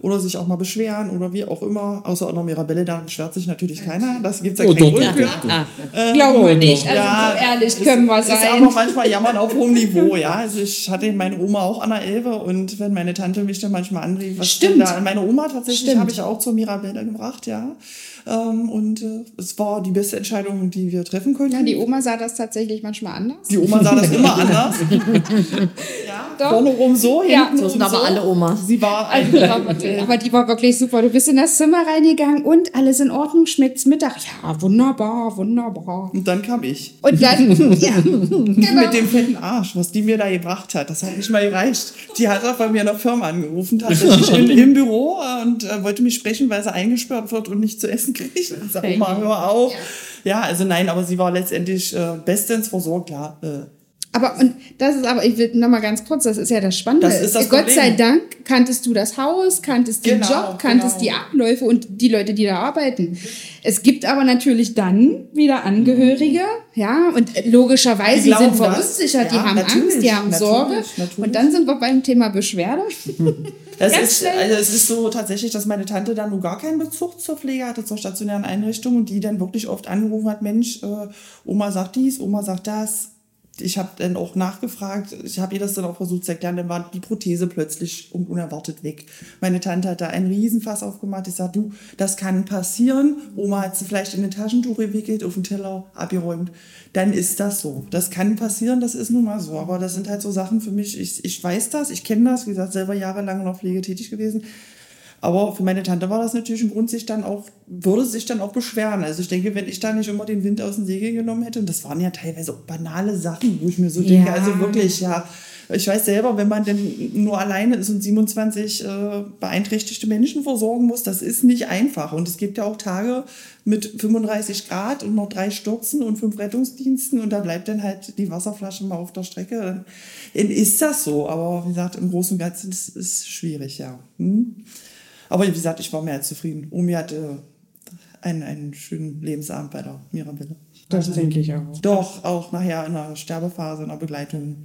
oder sich auch mal beschweren oder wie auch immer. Außer der Mirabelle, da beschwert sich natürlich keiner. Das gibt's ja
Oh,
keinen
doch,
Grund für.
doch, doch.
glauben wir nicht. Also
Ja,
so ehrlich können wir
Ist aber
sein.
manchmal jammern auf hohem Niveau, ja. Also ich hatte meine Oma auch an der Elbe und wenn meine Tante mich dann manchmal anrief, was
Stimmt.
denn da? Meine Oma tatsächlich habe ich auch zur Mirabelle gebracht, ja. Ähm, und äh, es war die beste Entscheidung, die wir treffen konnten.
Ja, die Oma sah das tatsächlich manchmal anders.
Die Oma sah das immer anders. ja,
Doch.
vorne rum so,
Ja.
hinten
So sind aber alle Omas.
Sie war
Also, aber die war wirklich super. Du bist in das Zimmer reingegangen und alles in Ordnung, schmeckt's Mittag. Ja, wunderbar, wunderbar.
und dann kam ich.
Und dann, ja, genau.
Mit dem fetten Arsch, was die mir da gebracht hat, das hat nicht mal gereicht. Die hat auch bei mir in der Firma angerufen, tatsächlich im Büro und äh, wollte mich sprechen, weil sie eingesperrt wird und nicht zu essen kriegt. Ich sag, Oma, hör auf. Ja. also nein, aber sie war letztendlich äh, bestens versorgt, ja. Äh,
Aber und das ist aber, ich will noch mal ganz kurz, das ist ja das Spannende.
Das ist das
Gott sei
Problem.
Dank kanntest du das Haus, kanntest den
Genau,
Job, kanntest
genau.
die Abläufe und die Leute, die da arbeiten. Es gibt aber natürlich dann wieder Angehörige, ja, und logischerweise,
Die
die sind verunsichert, die
Ja,
haben
natürlich,
Angst, die haben
natürlich,
Sorge.
natürlich.
Und dann sind wir beim Thema Beschwerde.
Es
Ganz
ist,
schnell.
also es ist so tatsächlich, dass meine Tante dann nur gar keinen Bezug zur Pflege hatte, zur stationären Einrichtung und die dann wirklich oft angerufen hat, Mensch, äh, Oma sagt dies, Oma sagt das. Ich habe dann auch nachgefragt, ich habe ihr das dann auch versucht zu erklären, dann war die Prothese plötzlich und unerwartet weg. Meine Tante hat da einen Riesenfass aufgemacht. Ich sag, du, das kann passieren. Oma hat sie vielleicht in ein Taschentuch gewickelt, auf den Teller abgeräumt. Dann ist das so. Das kann passieren, das ist nun mal so. Aber das sind halt so Sachen für mich, ich, ich weiß das, ich kenne das, wie gesagt, selber jahrelang in der Pflege tätig gewesen. Aber für meine Tante war das natürlich ein Grund, sich dann auch, würde sich dann auch beschweren. Also ich denke, wenn ich da nicht immer den Wind aus den Segeln genommen hätte, und das waren ja teilweise auch banale Sachen, wo ich mir so denke,
Ja.
also wirklich, ja, ich weiß selber, wenn man denn nur alleine ist und 27 äh, beeinträchtigte Menschen versorgen muss, das ist nicht einfach. Und es gibt ja auch Tage mit 35 Grad und noch drei Stürzen und fünf Rettungsdiensten und da bleibt dann halt die Wasserflasche mal auf der Strecke. Dann ist das so, aber wie gesagt, im Großen und Ganzen ist es schwierig, ja. Hm? Aber wie gesagt, ich war mehr als zufrieden. Omi hatte einen, einen schönen Lebensabend bei der Mirabelle.
Das denke ich auch.
Doch, auch nachher in der Sterbephase, in der Begleitung.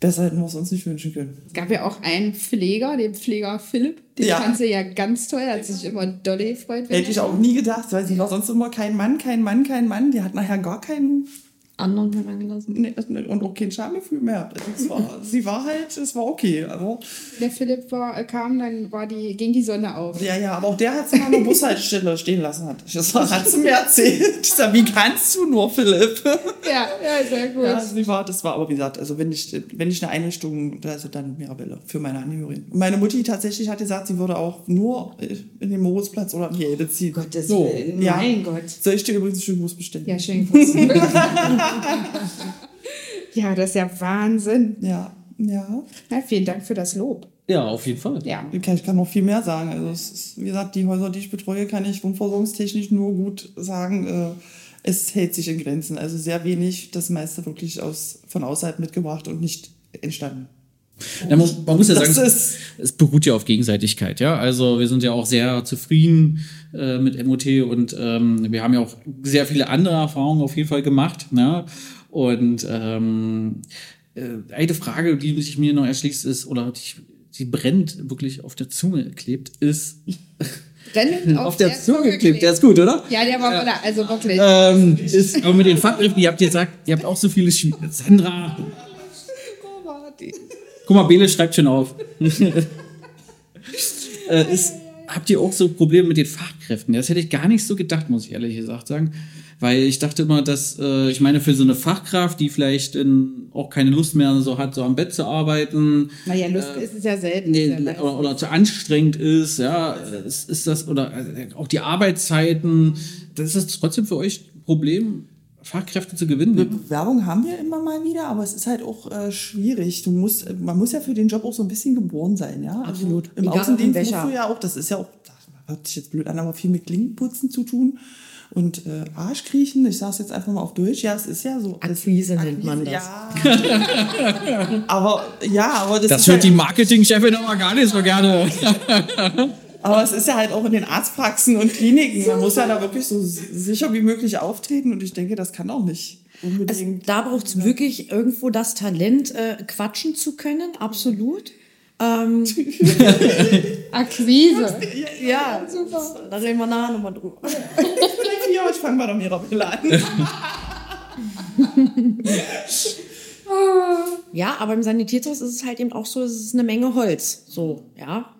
Besser hätten wir es uns nicht wünschen können.
Es gab ja auch einen Pfleger, den Pfleger Philipp. Den
Ja.
fand sie ja ganz toll, hat sich immer doll gefreut.
Hätte ich
er-
auch nie gedacht, weil sie war sonst immer kein Mann, kein Mann, kein Mann. Die hat nachher gar keinen
anderen herangelassen.
Nee, und auch kein Schamgefühl mehr. Also es war, sie war halt, es war okay. Aber,
Der Philipp war, äh, kam, dann war die, ging die Sonne auf.
ja, ja, aber auch der hat sie mal an der Bushaltestelle stehen lassen. Hat. Das war- hat sie mir erzählt. Ich sag, wie kannst du nur, Philipp?
Ja, ja, sehr gut.
Ja, sie war, das war aber wie gesagt, also wenn ich, wenn ich eine Einrichtung, also dann Mirabelle für meine Angehörigen. Und meine Mutti tatsächlich hat gesagt, sie würde auch nur in den Moritzplatz oder in die Elde ziehen.
Gottes
So.
Willen,
Ja.
mein Gott.
Soll ich dir übrigens einen schönen Gruß bestellen?
Ja, schön. Gruß. ja, das ist ja Wahnsinn.
Ja, ja.
Ja, vielen Dank für das Lob.
Ja, auf jeden Fall.
Ja.
Ich kann, ich kann noch viel mehr sagen. Also es ist, wie gesagt, die Häuser, die ich betreue, kann ich wundversorgungstechnisch nur gut sagen. Äh, es hält sich in Grenzen. Also sehr wenig, das meiste wirklich aus, von außerhalb mitgebracht und nicht entstanden.
Ja, man, muss ja sagen, es beruht ja auf Gegenseitigkeit, ja. Also wir sind ja auch sehr zufrieden äh, mit MOT und ähm, wir haben ja auch sehr viele andere Erfahrungen auf jeden Fall gemacht. Ja? Und ähm, äh, eine Frage, die sich mir noch erschließt, ist, oder die, die brennt wirklich auf der Zunge klebt, ist
Brennend
auf, der, Zunge klebt. Der ist gut, oder?
Ja, der war, oder, also wirklich.
Ähm, ist, aber mit den Fachgriffen, ihr habt gesagt, ihr habt auch so viele Schwie Sandra. Guck mal, Bele schreibt schon auf. äh, ist, habt ihr auch so Probleme mit den Fachkräften? Das hätte ich gar nicht so gedacht, muss ich ehrlich gesagt sagen. Weil ich dachte immer, dass, äh, ich meine, für so eine Fachkraft, die vielleicht in, auch keine Lust mehr so hat, so am Bett zu arbeiten,
naja, Lust ist es ja selten.
nee,
ja
oder, oder zu anstrengend ist, ja, ist, ist das, oder äh, auch die Arbeitszeiten, das ist trotzdem für euch ein Problem, Fachkräfte zu gewinnen.
Bewerbung haben wir immer mal wieder, aber es ist halt auch äh, schwierig. Du musst, man muss ja für den Job auch so ein bisschen geboren sein, ja.
Absolut.
Also, Im
Egal,
Außendienst musst du ja auch, das ist ja auch, das hört sich jetzt blöd an, aber viel mit Klinkenputzen zu tun. Und äh, Arschkriechen, ich sage es jetzt einfach mal auf Deutsch, ja, es ist ja so. das-
Akquise nennt man das.
Ja. aber ja, aber das,
Das
ist
hört die
halt,
Marketingchefin aber gar nicht so gerne.
aber es ist ja halt auch in den Arztpraxen und Kliniken. Man muss ja da wirklich so sicher wie möglich auftreten und ich denke, das kann auch nicht
Also,
unbedingt.
da braucht es wirklich irgendwo das Talent, äh, quatschen zu können, absolut. Ähm,
Akquise.
ja,
Super.
da reden wir nachher nochmal drüber.
ja, ich fange mal doch Mirabelle an.
Ja, aber im Sanitätshaus ist es halt eben auch so, es ist eine Menge Holz. So, ja.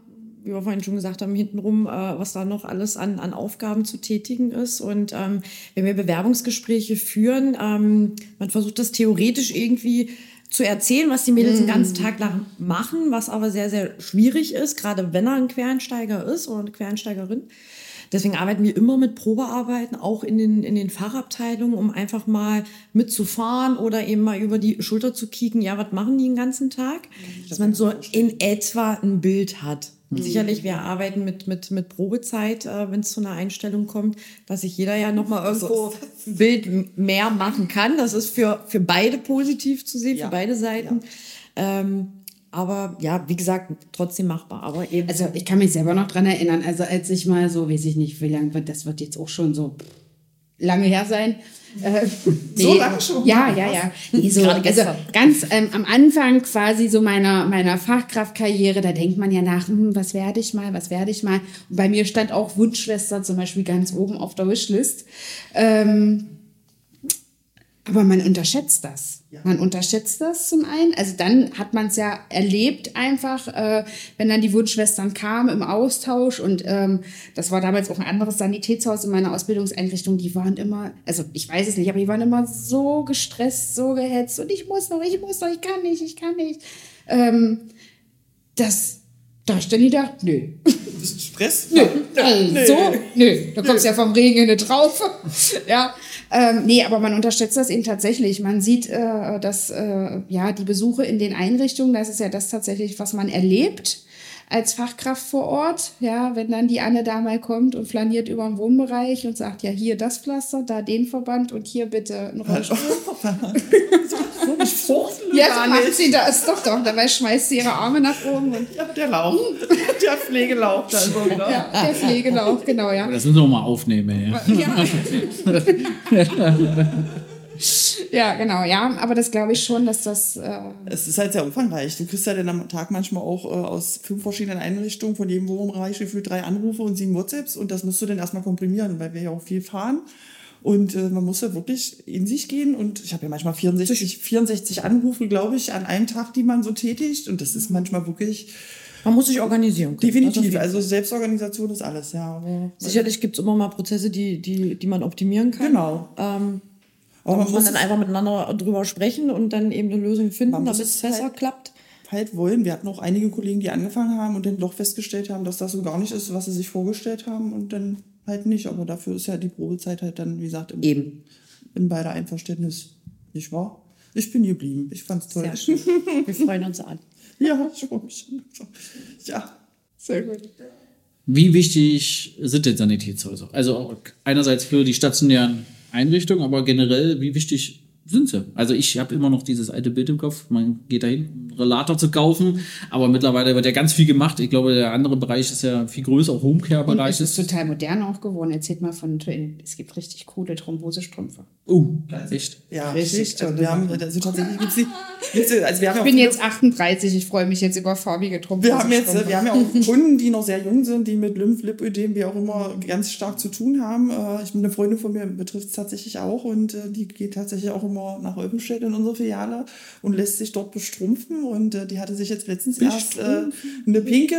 Wie wir vorhin schon gesagt haben, hintenrum, äh, was da noch alles an, an Aufgaben zu tätigen ist. Und ähm, wenn wir Bewerbungsgespräche führen, ähm, man versucht das theoretisch irgendwie zu erzählen, was die Mädels den ganzen Tag lang machen, was aber sehr, sehr schwierig ist, gerade wenn er ein Quereinsteiger ist oder eine Quereinsteigerin. Deswegen arbeiten wir immer mit Probearbeiten, auch in den, in den Fachabteilungen, um einfach mal mitzufahren oder eben mal über die Schulter zu kicken, ja, was machen die den ganzen Tag? Dass man so in etwa ein Bild hat. Und sicherlich, wir arbeiten mit, mit, mit Probezeit, äh, wenn es zu einer Einstellung kommt, dass sich jeder ja nochmal irgendwo ein Bild mehr machen kann. Das ist für, für beide positiv zu sehen,
Ja.
für beide Seiten. Ähm, aber ja, wie gesagt, trotzdem machbar. Aber eben
Also ich kann mich selber noch dran erinnern, also als ich mal so, weiß ich nicht, wie lange wird, das wird jetzt auch schon so lange her sein. Äh,
So lange schon?
Ja, ja, ja. Nee, so, also ganz ähm, am Anfang quasi so meiner, meiner Fachkraftkarriere, da denkt man ja nach, hm, was werde ich mal, was werde ich mal. Und bei mir stand auch Wunschschwester zum Beispiel ganz oben auf der Wishlist. Ähm, aber man unterschätzt das. Man unterschätzt das zum einen. Also dann hat man es ja erlebt einfach, äh, wenn dann die Wunschschwestern kamen im Austausch und ähm, das war damals auch ein anderes Sanitätshaus in meiner Ausbildungseinrichtung. Die waren immer, also ich weiß es nicht, aber die waren immer so gestresst, so gehetzt und ich muss noch, ich muss noch, ich kann nicht, ich kann nicht. Ähm, das, da hab ich dann gedacht, nö,
Stress?
Nö, also, nö, da kommst du ja vom Regen nicht drauf. ja, ähm, nee, aber man unterschätzt das eben tatsächlich. Man sieht, äh, dass äh, ja die Besuche in den Einrichtungen, das ist ja das tatsächlich, was man erlebt als Fachkraft vor Ort. Ja, wenn dann die Anne da mal kommt und flaniert über den Wohnbereich und sagt, ja, hier das Pflaster, da den Verband und hier bitte ein Rollstuhl.
so nicht fruchten
Ja,
gar
so macht
nicht.
sie das doch doch. Dabei schmeißt sie ihre Arme nach oben und
Ja, der Lauch. der Pflegelauch dann so wieder.
ja, der Pflegelauch, genau, ja.
Das müssen wir mal aufnehmen. Ja.
Ja. ja, genau, ja. Aber das glaube ich schon, dass das. Äh,
Es ist halt sehr umfangreich. Du kriegst ja dann am Tag manchmal auch äh, aus fünf verschiedenen Einrichtungen von jedem Wohnbereich gefühlt drei Anrufe und sieben WhatsApps und das musst du dann erstmal komprimieren, weil wir ja auch viel fahren. Und äh, man muss ja wirklich in sich gehen. Und ich habe ja manchmal 64, 64 Anrufe, glaube ich, an einem Tag, die man so tätigt. Und das ist manchmal wirklich
Man muss sich organisieren. können.
definitiv.
Also,
Selbstorganisation ist alles, ja.
Sicherlich gibt es immer mal Prozesse, die, die, die man optimieren kann.
Genau.
Ähm,
aber
da
man
muss man dann einfach miteinander drüber sprechen und dann eben eine Lösung finden, damit
es
es besser
halt-
klappt.
halt wollen. Wir hatten auch einige Kollegen, die angefangen haben und dann doch festgestellt haben, dass das so gar nicht ist, was sie sich vorgestellt haben und dann halt nicht. Aber dafür ist ja die Probezeit halt dann, wie gesagt, im,
Eben.
in beider Einverständnis nicht wahr? Ich bin geblieben. Ich fand's toll.
Sehr schön. Wir freuen uns an.
Ja, ich freue mich. Ja.
Sehr gut.
Wie wichtig sind denn Sanitätshäuser? Also auch einerseits für die stationären Einrichtungen, aber generell, wie wichtig sind sie? Also ich habe immer noch dieses alte Bild im Kopf, man geht dahin, einen Relator zu kaufen, aber mittlerweile wird ja ganz viel gemacht. Ich glaube, der andere Bereich ist ja viel größer, auch Homecare-Bereich
es ist
ist.
total modern auch geworden. Erzählt mal von, es gibt richtig coole Thrombosestrümpfe.
Oh, echt?
Ja,
Richtig
richtig.
toll.
Also wir haben, also tatsächlich gibt's die, gibt's, die- also wir haben
Ich bin jetzt 38, ich freue mich jetzt über farbige
Wir haben jetzt,
Thrombosestrümpfe.
wir haben ja auch Kunden, die noch sehr jung sind, die mit Lymphliödem, wie auch immer, ganz stark zu tun haben. Äh, Ich eine Freundin von mir betrifft es tatsächlich auch und äh, die geht tatsächlich auch immer nach Olpenstedt in unsere Filiale und lässt sich dort bestrumpfen und äh, die hatte sich jetzt letztens erst äh, eine pinke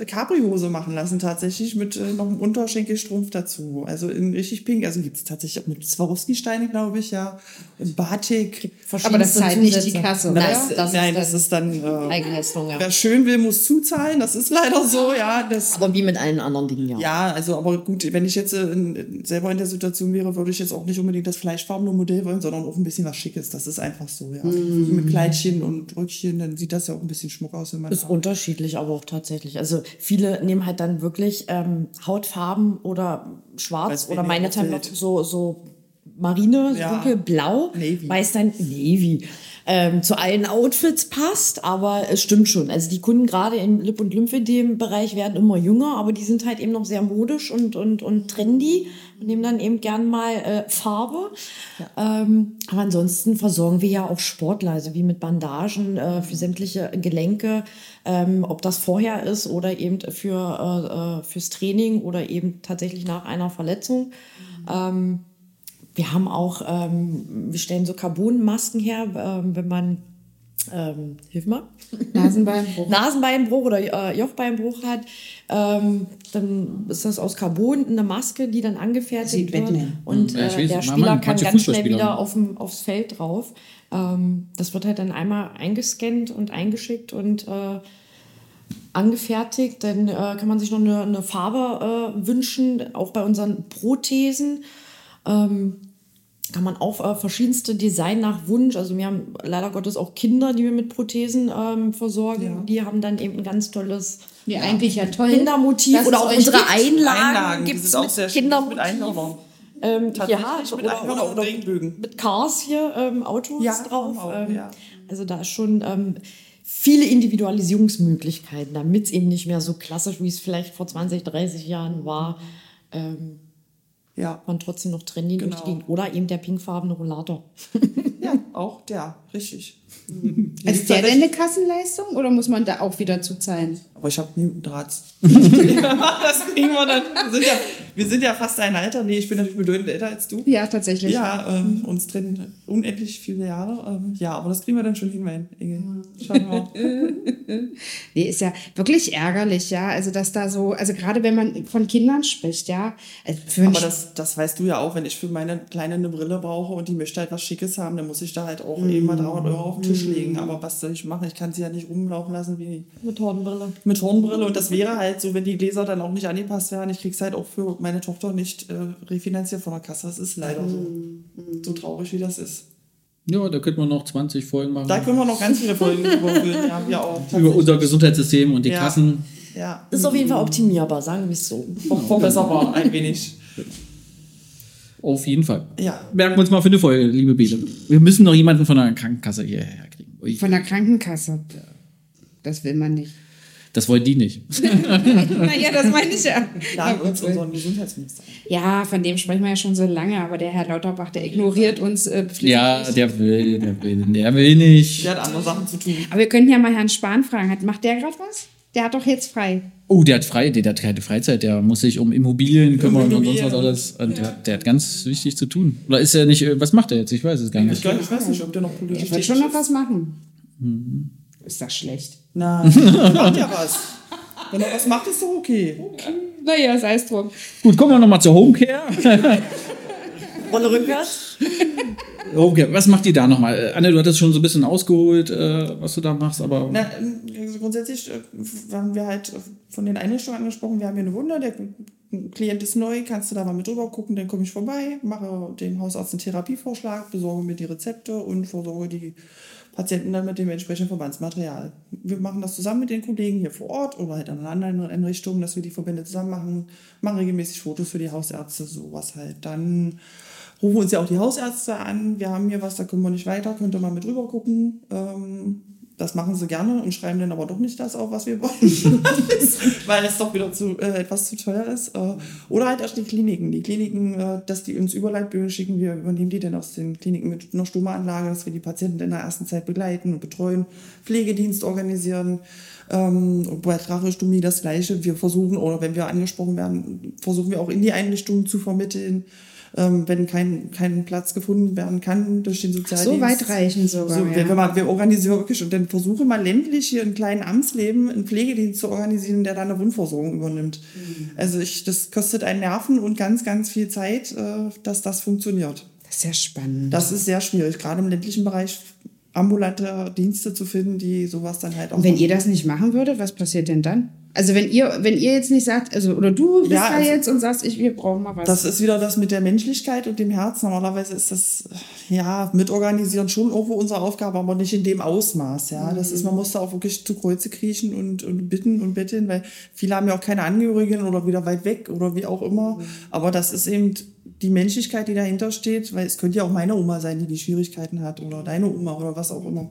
äh, Capri-Hose machen lassen tatsächlich mit äh, noch einem Unterschenkelstrumpf dazu. Also in richtig pink, also gibt es tatsächlich auch mit Swarovski-Steine, glaube ich, ja, Batik.
Aber das zahlt nicht die. Kasse,
Nein,
oder?
das, das
Nein,
ist
das ist dann... Äh,
Eigenleistung, ja.
Wer schön will, muss zuzahlen. Das ist leider so, ja. Das,
Aber wie mit allen anderen Dingen, ja.
ja, also, aber gut, wenn ich jetzt äh, in, selber in der Situation wäre, würde ich jetzt auch nicht unbedingt das fleischfarbene Modell wollen, sondern auch ein bisschen was Schickes. Das ist einfach so, ja. Mit Kleidchen und Röckchen, dann sieht das ja auch ein bisschen schmuck aus, wenn man.
Ist unterschiedlich, aber auch tatsächlich. Also viele nehmen halt dann wirklich ähm, Hautfarben oder schwarz oder meine. Time so, so Marine,
Ja.
dunkelblau,
Navy.
weil es dann Navy ähm, zu allen Outfits passt, aber es stimmt schon. Also die Kunden gerade im Lip- und Lymphedem-Bereich werden immer jünger, aber die sind halt eben noch sehr modisch und, und, und trendy und nehmen dann eben gern mal äh, Farbe. Ähm, aber ansonsten versorgen wir ja auch Sportler, also wie mit Bandagen äh, für sämtliche Gelenke, ähm, ob das vorher ist oder eben für, äh, äh, fürs Training oder eben tatsächlich nach einer Verletzung. Ähm, wir haben auch, ähm, wir stellen so Carbonmasken her, ähm, wenn man, ähm, hilf mal,
Nasenbeinbruch.
Nasenbeinbruch oder äh, Jochbeinbruch hat, ähm, dann ist das aus Carbon eine Maske, die dann angefertigt
Sieht
wird.
Batman.
Und
Ja, ich
äh,
weiß,
der Spieler kann
manche
ganz schnell wieder auf dem, aufs Feld drauf. Ähm, das wird halt dann einmal eingescannt und eingeschickt und äh, angefertigt. Dann äh, kann man sich noch eine, eine Farbe äh, wünschen, auch bei unseren Prothesen. Ähm, kann man auch äh, verschiedenste Design nach Wunsch. Also wir haben leider Gottes auch Kinder, die wir mit Prothesen ähm, versorgen. Die haben dann eben ein ganz tolles
Ja, eigentlich ja toll.
Kindermotiv oder
es
auch unsere
gibt.
Einlagen,
Einlagen,
gibt's
sind auch
mit
sehr schön
Kindermotiv.
mit.
Ähm, ja,
mit
oder, oder, oder
Regenbögen.
mit Cars hier ähm, Autos
Ja,
drauf.
auch,
ähm,
ja.
Also da ist schon ähm, viele Individualisierungsmöglichkeiten, damit es eben nicht mehr so klassisch, wie es vielleicht vor 20, 30 Jahren war, ähm,
Ja.
man trotzdem noch trendy durch
Genau.
die Gegend. Oder eben der pinkfarbene Rollator.
ja, auch der, richtig.
Ist der denn eine Kassenleistung oder muss man da auch wieder zuzahlen?
Aber ich habe nie einen Drahts. das kriegen wir dann. Wir sind, ja, wir sind ja fast ein Alter. Nee, ich bin natürlich bedeutend älter als du.
Ja, tatsächlich.
Ja, ähm, uns trennen unendlich viele Jahre. Ähm, ja, aber das kriegen wir dann schon hin, mein Engel. Schauen wir.
Nee, ist ja wirklich ärgerlich, ja. Also, dass da so, also gerade wenn man von Kindern spricht, ja. Also
aber das, das weißt du ja auch, wenn ich für meine Kleine eine Brille brauche und die möchte halt was Schickes haben, dann muss ich da halt auch eben mal 300 Euro auf den Tisch legen. Aber was soll ich machen? Ich kann sie ja nicht rumlaufen lassen wie
Mit Hornbrille.
mit Hornbrille. Und das wäre halt so, wenn die Gläser dann auch nicht angepasst wären. Ich krieg's halt auch für meine Tochter nicht äh, refinanziert von der Kasse. Das ist leider so. So traurig, wie das ist.
Ja, da könnte man noch 20 Folgen machen.
Da können wir noch ganz viele Folgen drüber. Ja, wir auch.
über unser Gesundheitssystem und die
Ja.
Kassen.
Ja,
Ist auf jeden Fall optimierbar, sagen wir es so.
verbesserbar ein wenig.
Auf jeden Fall.
Ja.
Merken wir uns mal für eine Folge, liebe Bede. Wir müssen noch jemanden von der Krankenkasse hierher kriegen. Ui.
von der Krankenkasse. Das will man nicht.
Das wollen die nicht.
naja, das meine ich ja.
Laden uns unseren Gesundheitsminister.
Ja, von dem sprechen wir ja schon so lange, aber der Herr Lauterbach, der ignoriert uns äh, pflichtlich.
Ja, der will, der will, der will nicht.
Der hat andere Sachen zu tun.
Aber wir könnten ja mal Herrn Spahn fragen. Hat, macht der gerade was? Der hat doch jetzt frei.
Oh, der hat frei, der hat keine Freizeit, der muss sich um Immobilien kümmern und sonst was
Immobilien.
alles. Und der, der hat ganz wichtig zu tun. Oder ist er nicht, äh, was macht er jetzt? Ich weiß es gar
Ich,
nicht.
glaub, ich weiß nicht, ob der noch politisch
Ich will
tätig
schon noch
ist.
was machen.
Mhm.
Ist das schlecht?
Nein, der macht ja was. Wenn er was macht, ist doch okay.
Naja, sei es drum.
Gut, kommen wir nochmal zur Homecare.
Rolle rückwärts.
Homecare, was macht die da nochmal? Äh, Anne, du hattest schon so ein bisschen ausgeholt, äh, was du da machst, aber.
Na, also grundsätzlich äh, haben wir halt von den Einrichtungen angesprochen, wir haben hier eine Wunder, der Klient ist neu, kannst du da mal mit drüber gucken, dann komme ich vorbei, mache dem Hausarzt einen Therapievorschlag, besorge mir die Rezepte und versorge die Patienten dann mit dem entsprechenden Verbandsmaterial. Wir machen das zusammen mit den Kollegen hier vor Ort oder halt an anderen Einrichtungen, dass wir die Verbände zusammen machen, machen regelmäßig Fotos für die Hausärzte, sowas halt. Dann rufen uns ja auch die Hausärzte an, wir haben hier was, da kommen wir nicht weiter, könnt ihr mal mit rüber gucken. Ähm, das machen sie gerne und schreiben dann aber doch nicht das auf, was wir wollen, weil es doch wieder zu, äh, etwas zu teuer ist. Äh, oder halt auch die Kliniken. Die Kliniken, äh, dass die uns Überleitbögen schicken, wir übernehmen die dann aus den Kliniken mit einer Stomaanlage, dass wir die Patienten in der ersten Zeit begleiten und betreuen, Pflegedienst organisieren. Ähm, bei Trachestomie das Gleiche. Wir versuchen, oder wenn wir angesprochen werden, versuchen wir auch in die Einrichtungen zu vermitteln. Ähm, wenn kein, kein Platz gefunden werden kann durch den Sozialdienst.
So weitreichend sogar.
So,
ja.
wenn wir, mal, wir organisieren wirklich und dann versuche mal ländlich hier in kleinen Amtsleben einen Pflegedienst zu organisieren, der dann eine Wundversorgung übernimmt.
Mhm.
Also ich, das kostet einen Nerven und ganz, ganz viel Zeit, äh, dass das funktioniert.
das ist ja spannend.
Das ist sehr schwierig, gerade im ländlichen Bereich ambulante Dienste zu finden, die sowas dann halt auch.
Und wenn
machen.
ihr das nicht machen würdet, was passiert denn dann? Also wenn ihr, wenn ihr jetzt nicht sagt, also oder du bist
Ja,
da
also-
jetzt und sagst, ich, wir brauchen mal was.
Das ist wieder das mit der Menschlichkeit und dem Herz. Normalerweise ist das, ja, mitorganisieren schon irgendwo unsere Aufgabe, aber nicht in dem Ausmaß, ja. Das ist, man muss da auch wirklich zu Kreuze kriechen und, und bitten und betteln, weil viele haben ja auch keine Angehörigen oder wieder weit weg oder wie auch immer. Aber das ist eben die Menschlichkeit, die dahinter steht, weil es könnte ja auch meine Oma sein, die die Schwierigkeiten hat oder deine Oma oder was auch immer.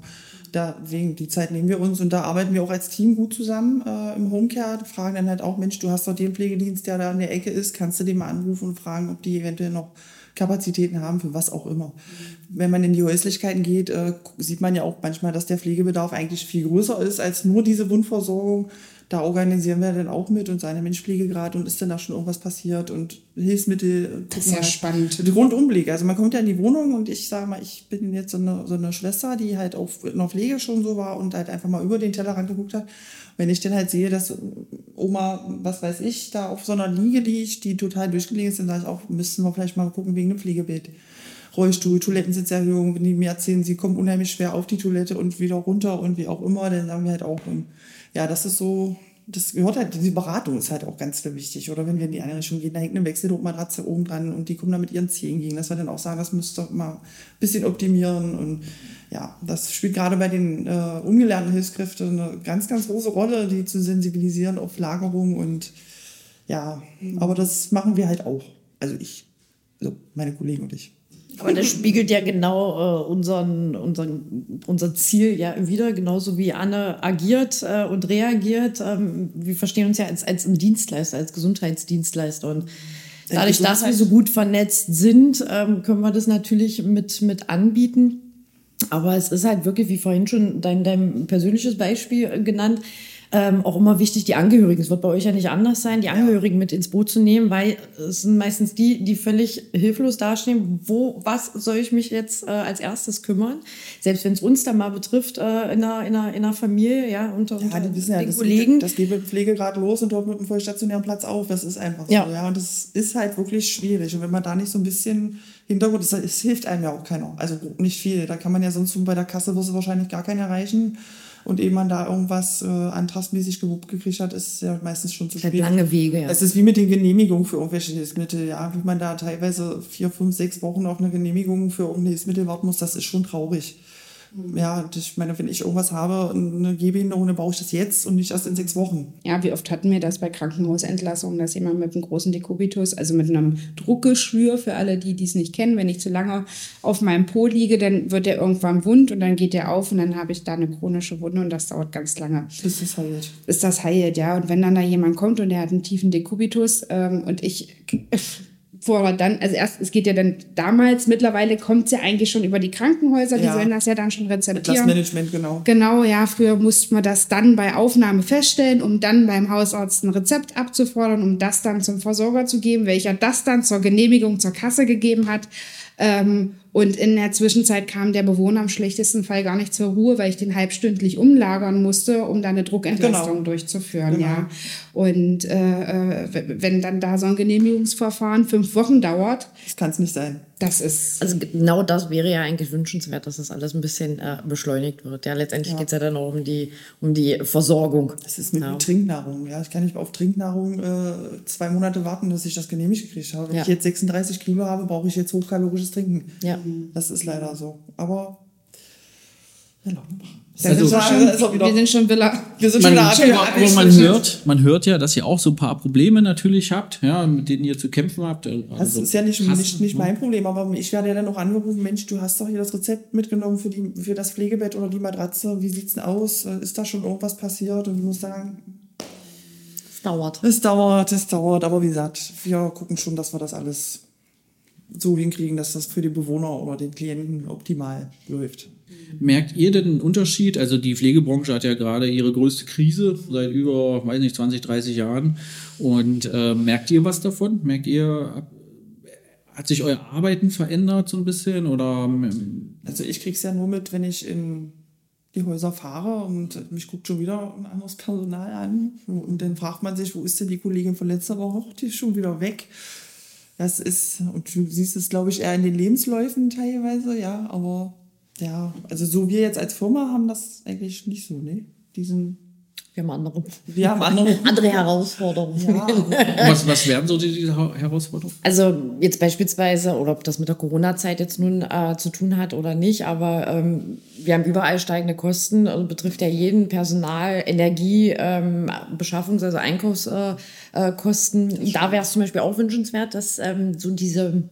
Deswegen, die Zeit nehmen wir uns und da arbeiten wir auch als Team gut zusammen äh, im Homecare. Fragen dann halt auch, Mensch, du hast doch den Pflegedienst, der da in der Ecke ist, kannst du den mal anrufen und fragen, ob die eventuell noch Kapazitäten haben für was auch immer. Wenn man in die Häuslichkeiten geht, äh, sieht man ja auch manchmal, dass der Pflegebedarf eigentlich viel größer ist als nur diese Wundversorgung. Da organisieren wir dann auch mit und seine Mensch Pflegegrad und ist dann da schon irgendwas passiert und Hilfsmittel.
Das ist ja
halt.
spannend.
Rundumblick. Also man kommt ja in die Wohnung und ich sage mal, ich bin jetzt so eine, so eine Schwester, die halt auf, in der Pflege schon so war und halt einfach mal über den Tellerrand geguckt hat. Wenn ich dann halt sehe, dass Oma, was weiß ich, da auf so einer Liege liegt, die total durchgelegen ist, dann sage ich auch, müssten wir vielleicht mal gucken wegen einem Pflegebild. Rollstuhl, Toilettensitzerhöhung, wenn die mir erzählen, sie kommen unheimlich schwer auf die Toilette und wieder runter und wie auch immer, dann sagen wir halt auch, ja, das ist so, das gehört halt, die Beratung ist halt auch ganz wichtig. Oder wenn wir in die Einrichtung gehen, da hängt eine Wechseldruckmatratze oben dran und die kommen dann mit ihren Zehen gegen, dass wir dann auch sagen, das müsst ihr mal ein bisschen optimieren und ja, das spielt gerade bei den äh, ungelernten Hilfskräften eine ganz, ganz große Rolle, die zu sensibilisieren auf Lagerung und ja, aber das machen wir halt auch. Also ich, also meine Kollegen und ich.
Aber das spiegelt ja genau äh, unseren, unseren, unser Ziel ja wieder, genauso wie Anne agiert äh, und reagiert. Ähm, wir verstehen uns ja als, als ein Dienstleister, als Gesundheitsdienstleister. Und dadurch, dass wir so gut vernetzt sind, ähm, können wir das natürlich mit, mit anbieten. Aber es ist halt wirklich, wie vorhin schon dein, dein persönliches Beispiel äh, genannt, ähm, auch immer wichtig, die Angehörigen, es wird bei euch ja nicht anders sein, die Angehörigen mit ins Boot zu nehmen, weil es sind meistens die, die völlig hilflos dastehen, wo, was soll ich mich jetzt äh, als erstes kümmern? Selbst wenn es uns dann mal betrifft, äh, in, einer, in, einer, in einer Familie, ja, unter, unter
Ja, die wissen ja,
den
das,
Kollegen.
das geht mit dem Pflegegrad los und dort mit dem vollstationären Platz auf. Das ist einfach
Ja.
so. Ja, und das ist halt wirklich schwierig. Und wenn man da nicht so ein bisschen Hintergrund, es, es hilft einem ja auch keiner. Also nicht viel. Da kann man ja sonst bei der Kasse wirst du wahrscheinlich gar keinen erreichen. Und ehe man da irgendwas äh, antragsmäßig gewuppt gekriegt hat, ist es ja meistens schon zu spät.
lange Wege, ja.
Es ist wie mit den Genehmigungen für irgendwelche Hilfsmittel, ja, wie man da teilweise vier, fünf, sechs Wochen auf eine Genehmigung für irgendein Hilfsmittel warten muss, das ist schon traurig. Ja, ich meine, wenn ich irgendwas habe, eine Gehbehinderung, dann brauche ich das jetzt und nicht erst in sechs Wochen.
Ja, wie oft hatten wir das bei Krankenhausentlassungen, dass jemand mit einem großen Dekubitus, also mit einem Druckgeschwür, für alle, die dies nicht kennen, wenn ich zu lange auf meinem Po liege, dann wird der irgendwann wund und dann geht der auf und dann habe ich da eine chronische Wunde und das dauert ganz lange.
Bis es heilt.
Ist das heilt, ja. Und wenn dann da jemand kommt und der hat einen tiefen Dekubitus ähm, und ich fordert dann, also erst, es geht ja dann damals, mittlerweile kommt es ja eigentlich schon über die Krankenhäuser, die
Ja.
sollen das ja dann schon
Das
rezeptieren.
Management, genau.
Genau, ja, früher musste man das dann bei Aufnahme feststellen, um dann beim Hausarzt ein Rezept abzufordern, um das dann zum Versorger zu geben, welcher das dann zur Genehmigung zur Kasse gegeben hat. Ähm, und in der Zwischenzeit kam der Bewohner im schlechtesten Fall gar nicht zur Ruhe, weil ich den halbstündlich umlagern musste, um da eine Druckentlastung
Genau.
durchzuführen.
Genau.
Ja. Und äh, wenn dann da so ein Genehmigungsverfahren fünf Wochen dauert,
Das kann es nicht sein.
das ist
Also genau das wäre ja eigentlich wünschenswert, dass das alles ein bisschen äh, beschleunigt wird. Ja, letztendlich geht es ja dann auch um die, um die Versorgung.
Das ist mit
ja.
Trinknahrung. Ja, ich kann nicht auf Trinknahrung äh, zwei Monate warten, dass ich das genehmigt gekriegt habe. Wenn
Ja.
ich jetzt 36 Kilo habe, brauche ich jetzt hochkalorisches Trinken.
Ja.
Das ist leider so. Aber ja,
da
Also-
sind wir,
Da
schon,
wieder-
wir sind schon Villa.
wir sind
Man,
schon wieder
aber man hört, man hört ja, dass ihr auch so ein paar Probleme natürlich habt, ja, mit denen ihr zu kämpfen habt.
Das
Also
ist ja nicht, nicht, nicht mein Problem, aber ich werde ja dann auch angerufen, Mensch, du hast doch hier das Rezept mitgenommen für, die, für das Pflegebett oder die Matratze. Wie sieht's denn aus? Äh, Ist da schon irgendwas passiert? Und ich muss sagen,
Es dauert.
es dauert, es dauert. Aber wie gesagt, wir gucken schon, dass wir das alles so hinkriegen, dass das für die Bewohner oder den Klienten optimal läuft.
Merkt ihr denn einen Unterschied? Also die Pflegebranche hat ja gerade ihre größte Krise seit über, weiß nicht, 20, 30 Jahren. Und äh, merkt ihr was davon? Merkt ihr, hat sich euer Arbeiten verändert so ein bisschen? Oder ähm,
Also ich krieg's ja nur mit, wenn ich in die Häuser fahre und mich guckt schon wieder ein anderes Personal an. Und dann fragt man sich, wo ist denn die Kollegin von letzter Woche? Die ist schon wieder weg. Das ist, und du siehst es, glaube ich, eher in den Lebensläufen teilweise, ja, aber ja, also so wir jetzt als Firma haben das eigentlich nicht so, ne? Diesen,
Wir haben andere,
wir haben andere.
andere Herausforderungen.
ja,
was, was wären so die, diese Herausforderungen?
Also jetzt beispielsweise, oder ob das mit der Corona-Zeit jetzt nun äh, zu tun hat oder nicht, aber ähm, wir haben überall steigende Kosten, also betrifft ja jeden Personal, Energie, ähm, Beschaffungs-, also Einkaufskosten. Äh, Kosten. da wäre es zum Beispiel auch wünschenswert, dass ähm, so diese,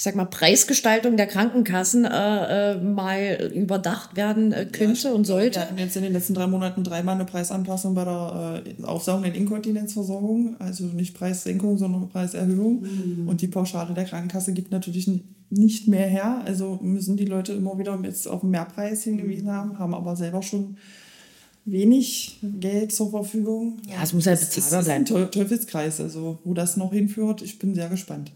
ich sag mal, Preisgestaltung der Krankenkassen äh, äh, mal überdacht werden äh, könnte und
Wir
sollte.
hatten jetzt in den letzten drei Monaten dreimal eine Preisanpassung bei der äh, aufsaugenden Inkontinenzversorgung. Also nicht Preissenkung, sondern Preiserhöhung. Und die Pauschale der Krankenkasse gibt natürlich nicht mehr her. Also müssen die Leute immer wieder jetzt auf den Mehrpreis hingewiesen haben, haben aber selber schon wenig Geld zur Verfügung.
Ja, es muss halt
Das
bezahlbar
ist ein
bleiben.
Teu- Teufelskreis. Also wo das noch hinführt, ich bin sehr gespannt.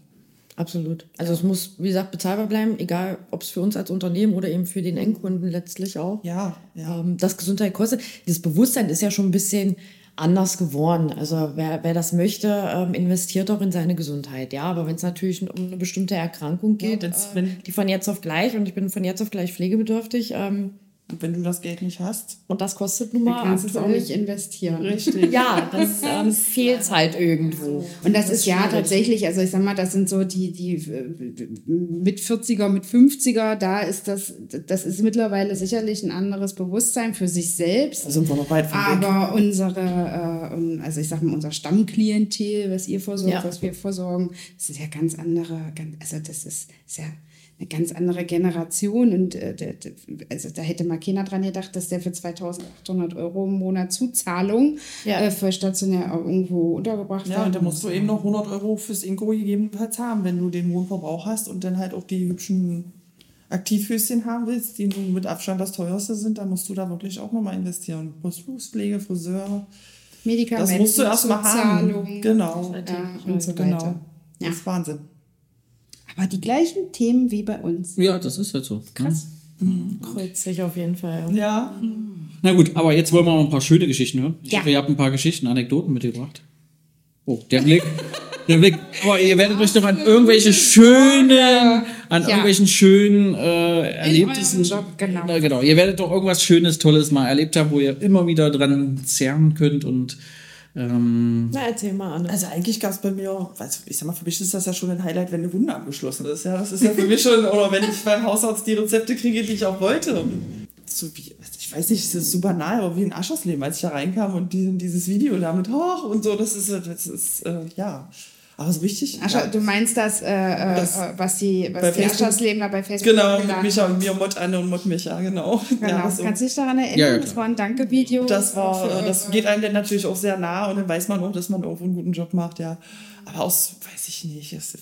Absolut. Also es muss, wie gesagt, bezahlbar bleiben, egal ob es für uns als Unternehmen oder eben für den Endkunden letztlich auch.
Ja, ja.
Ähm, das Gesundheit kostet. Das Bewusstsein ist ja schon ein bisschen anders geworden. Also wer, wer das möchte, ähm, investiert auch in seine Gesundheit. Ja, aber wenn es natürlich um eine bestimmte Erkrankung geht,
wenn's-
äh, die von jetzt auf gleich und ich bin von jetzt auf gleich pflegebedürftig ähm,
wenn du das Geld nicht hast,
und das kostet nun
Du
mal
kannst es auch nicht investieren.
richtig.
Ja, das ähm, fehlt halt irgendwo.
Und das, ist ja
schwierig.
tatsächlich, also ich sag mal, das sind so die, die mit 40er, mit 50er, da ist das, das ist mittlerweile sicherlich ein anderes Bewusstsein für sich selbst.
Da sind wir noch weit von weg.
Aber unsere, äh, also ich sag mal, unser Stammklientel, was ihr versorgt,
Ja.
was wir versorgen, das ist ja ganz andere, ganz, also das ist, ist ja eine ganz andere Generation und äh, der- also da hätte mal keiner dran gedacht, dass der für 2800 Euro im Monat Zuzahlung
Ja.
äh, für stationär irgendwo untergebracht
Ja,
werden
und da musst
muss.
du eben noch 100 Euro fürs Inko gegebenenfalls haben, wenn du den hohen Verbrauch hast und dann halt auch die hübschen Aktivhöschen haben willst, die mit Abstand das teuerste sind, dann musst du da wirklich auch nochmal investieren. Brustpflege, Friseur,
Medikamente,
das musst du erstmal haben. Genau.
Ja, und so
Genau.
weiter. Ja.
Das ist Wahnsinn.
Aber die gleichen Themen wie bei uns.
Ja, das ist halt so. Krass.
Kreuzt sich auf jeden Fall.
Ja,
Na gut, aber jetzt wollen wir mal ein paar schöne Geschichten hören. Ich
Ja.
hoffe, ihr habt ein paar Geschichten, Anekdoten mitgebracht. Oh, der Blick. der Blick. Aber ihr werdet euch doch an irgendwelche schönen, an
Ja.
irgendwelchen schönen äh, Erlebnissen.
Job, genau.
Na, genau. Ihr werdet doch irgendwas Schönes, Tolles mal erlebt haben, wo ihr immer wieder dran zerren könnt und ähm,
Na, erzähl mal, Anne.
also eigentlich gab es bei mir, also ich sag mal, für mich ist das ja schon ein Highlight, wenn eine Wunde abgeschlossen ist. Ja, das ist ja für mich schon, oder wenn ich beim Hausarzt die Rezepte kriege, die ich auch wollte. So wie, ich weiß nicht, es ist so banal, aber wie ein Aschersleben, als ich da reinkam und die, dieses Video damit hoch und so, das ist, das ist, äh, ja. Aber so richtig.
Ach,
ja.
du meinst das, äh, äh,
Das-
was die,
bei
was die
Facebook-
Aschers-Lebner bei Facebook
Genau, mit Micha und mir, Mod Anne und Mod Micha, genau.
Genau.
Ja, so.
Kannst du dich daran erinnern?
Ja, ja,
das war ein Danke-Video.
Das war,
für-
äh, das geht einem dann natürlich auch sehr nah und dann weiß man auch, dass man irgendwo einen guten Job macht, ja. Aber aus, weiß ich nicht. Es,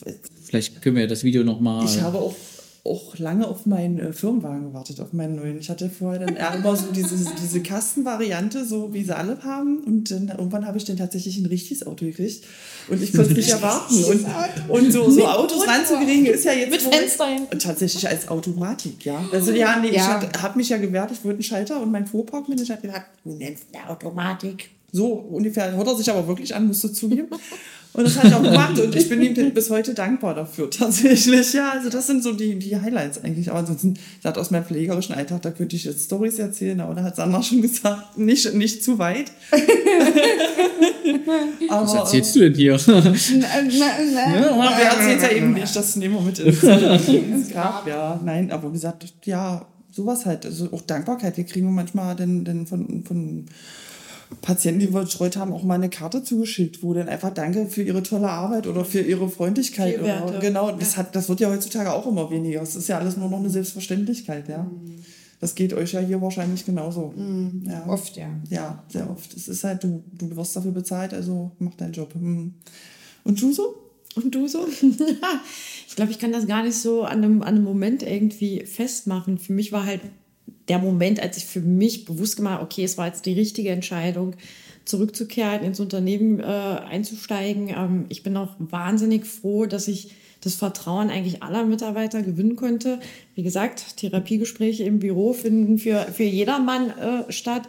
Vielleicht können wir das Video nochmal.
ich habe auch, auch lange auf meinen äh, Firmenwagen gewartet, auf meinen neuen. Ich hatte vorher dann immer so diese, diese Kastenvariante, so wie sie alle haben. Und dann irgendwann habe ich dann tatsächlich ein richtiges Auto gekriegt. Und ich konnte es nicht erwarten. Und, und so, so Autos ranzukriegen ist ja jetzt
Mit Fenster.
Und tatsächlich als Automatik, ja. Also ja, nee, ich
Ja.
habe mich ja gewehrt, ich wollte einen Schalter und mein Fuhrparkmanager hat gesagt, du nennst eine Automatik. So ungefähr hört er sich aber wirklich an, musst du zugeben. Und das hat er auch gemacht und ich bin ihm bis heute dankbar dafür, tatsächlich. Ja, also das sind so die, die Highlights eigentlich. Aber ansonsten, sagt aus meinem pflegerischen Alltag, da könnte ich jetzt Stories erzählen, aber da hat Sandra schon gesagt, nicht, nicht zu weit. aber,
Was erzählst du denn hier?
Na, na, na.
aber wir erzählen es ja eben nicht, das nehmen wir mit ins, ins Grab. Ja, nein, aber wie gesagt, ja, sowas halt. Also auch Dankbarkeit. Wir kriegen manchmal dann, dann von, von Patienten, die wir betreut haben, auch mal eine Karte zugeschickt, wo dann einfach Danke für ihre tolle arbeit oder für ihre Freundlichkeit. Oder, genau, das, hat, das wird ja heutzutage auch immer weniger. Es ist ja alles nur noch eine Selbstverständlichkeit, ja. Das geht euch ja hier wahrscheinlich genauso. Ja.
Oft, ja.
Ja, sehr oft. Es ist halt, du, du wirst dafür bezahlt, also mach deinen Job. Hm. Und du so?
Und du so? ich glaube, ich kann das gar nicht so an einem, an einem Moment irgendwie festmachen. Für mich war halt der Moment, als ich für mich bewusst gemacht habe, okay, es war jetzt die richtige Entscheidung, zurückzukehren, ins Unternehmen äh, einzusteigen. Ähm, ich bin auch wahnsinnig froh, dass ich das Vertrauen eigentlich aller Mitarbeiter gewinnen konnte. Wie gesagt, Therapiegespräche im Büro finden für, für jedermann äh, statt.